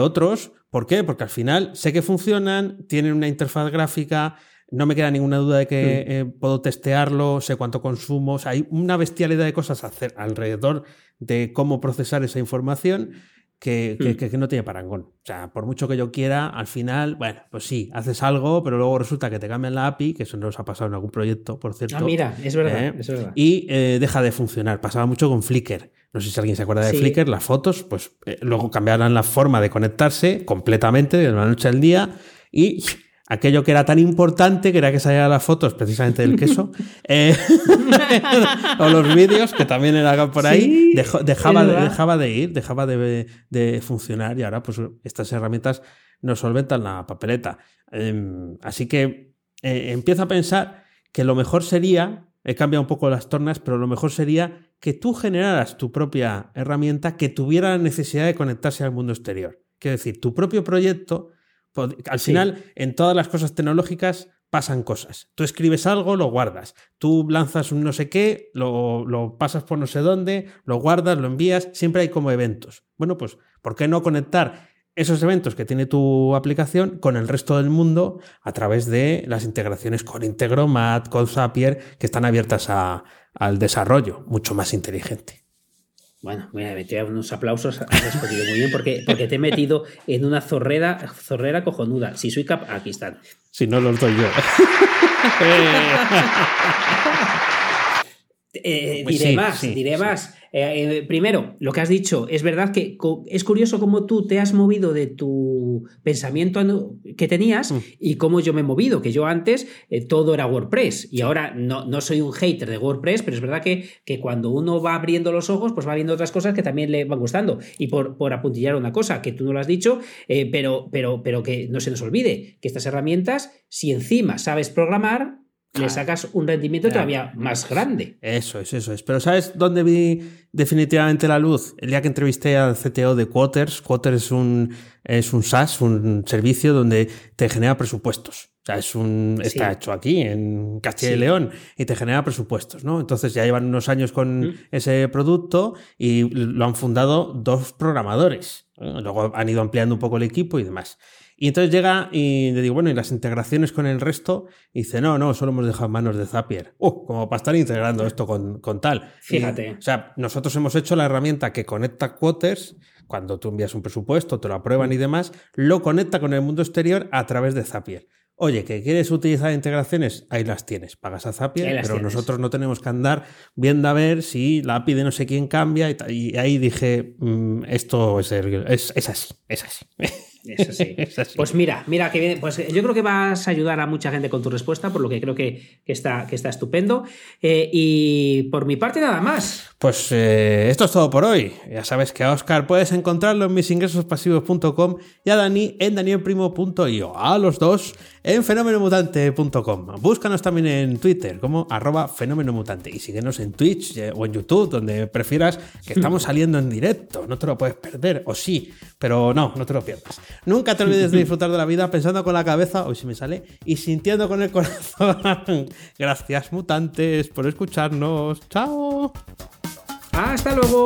Speaker 2: otros. ¿Por qué? Porque al final sé que funcionan, tienen una interfaz gráfica, no me queda ninguna duda de que eh, puedo testearlo, sé cuánto consumo. hay una bestialidad de cosas a hacer alrededor de cómo procesar esa información Hmm. que, no tiene parangón. O sea, por mucho que yo quiera, al final, bueno, pues sí, haces algo, pero luego resulta que te cambian la API, que eso nos ha pasado en algún proyecto, por cierto.
Speaker 1: Ah, mira, es verdad, ¿eh? es verdad.
Speaker 2: Y eh, deja de funcionar. Pasaba mucho con Flickr. No sé si alguien se acuerda de Flickr, las fotos, pues eh, luego cambiaron la forma de conectarse completamente de la noche al día y aquello que era tan importante, que era que salieran las fotos precisamente del queso, eh, o los vídeos, que también eran por ahí, dejaba, de, dejaba de ir, dejaba de, funcionar y ahora pues estas herramientas nos solventan la papeleta. Em, así que eh, empiezo a pensar que lo mejor sería, he cambiado un poco las tornas, pero lo mejor sería que tú generaras tu propia herramienta que tuviera la necesidad de conectarse al mundo exterior. Quiero decir, tu propio proyecto al final, en todas las cosas tecnológicas pasan cosas. Tú escribes algo, lo guardas. Tú lanzas un no sé qué, lo, pasas por no sé dónde, lo guardas, lo envías. Siempre hay como eventos. Bueno, pues, ¿por qué no conectar esos eventos que tiene tu aplicación con el resto del mundo a través de las integraciones con Integromat, con Zapier, que están abiertas al desarrollo mucho más inteligente?
Speaker 1: Bueno, voy a meter unos aplausos, has respondido muy bien porque, porque te he metido en una zorrera, zorrera cojonuda. Si soy capaz, aquí están.
Speaker 2: Si no los doy yo.
Speaker 1: Eh, pues diré más, diré más. Eh, eh, primero, lo que has dicho, es verdad que es curioso cómo tú te has movido de tu pensamiento que tenías mm. y cómo yo me he movido, que yo antes todo era WordPress y ahora no, no, soy un hater de WordPress, pero es verdad que, que, cuando uno va abriendo los ojos, pues va viendo otras cosas que también le van gustando. Y por, por apuntillar una cosa, que tú no lo has dicho, pero, pero, pero que no se nos olvide, que estas herramientas, si encima sabes programar, le sacas un rendimiento todavía más grande.
Speaker 2: Eso es, eso es. Pero ¿sabes dónde vi definitivamente la luz? El día que entrevisté al CTO de Quoters. Quoters es un, es un SaaS, un servicio donde te genera presupuestos. O sea, es un, está hecho aquí, en Castilla y León, y te genera presupuestos, ¿no? Entonces ya llevan unos años con ese producto y lo han fundado dos programadores. Luego han ido ampliando un poco el equipo y demás. Y entonces llega y le digo, bueno, ¿y las integraciones con el resto? Y dice, no, no, solo hemos dejado en manos de Zapier. Uh, como para estar integrando esto con, tal.
Speaker 1: Fíjate.
Speaker 2: o sea, nosotros hemos hecho la herramienta que conecta quotes, cuando tú envías un presupuesto, te lo aprueban y demás, lo conecta con el mundo exterior a través de Zapier. Oye, que quieres utilizar integraciones, ahí las tienes. Pagas a Zapier, pero nosotros no tenemos que andar viendo a ver si la API de no sé quién cambia. Y, ahí dije, mm, esto es, es, es así, es así.
Speaker 1: Eso sí. Pues mira, mira que viene. Pues yo creo que vas a ayudar a mucha gente con tu respuesta, por lo que creo que, está, que está estupendo. Eh, y por mi parte, nada más.
Speaker 2: Pues eh, esto es todo por hoy. Ya sabes que a Oscar puedes encontrarlo en misingresospasivos.com y a Dani en danielprimo.io. A los dos en fenomenomutante.com. Búscanos también en Twitter como arroba fenomenomutante y síguenos en Twitch eh, o en YouTube, donde prefieras que estamos saliendo en directo. No te lo puedes perder, o sí, pero no, no te lo pierdas. Nunca te olvides de disfrutar de la vida pensando con la cabeza, hoy si me sale, y sintiendo con el corazón. Gracias, mutantes, por escucharnos. ¡Chao!
Speaker 1: Hasta luego.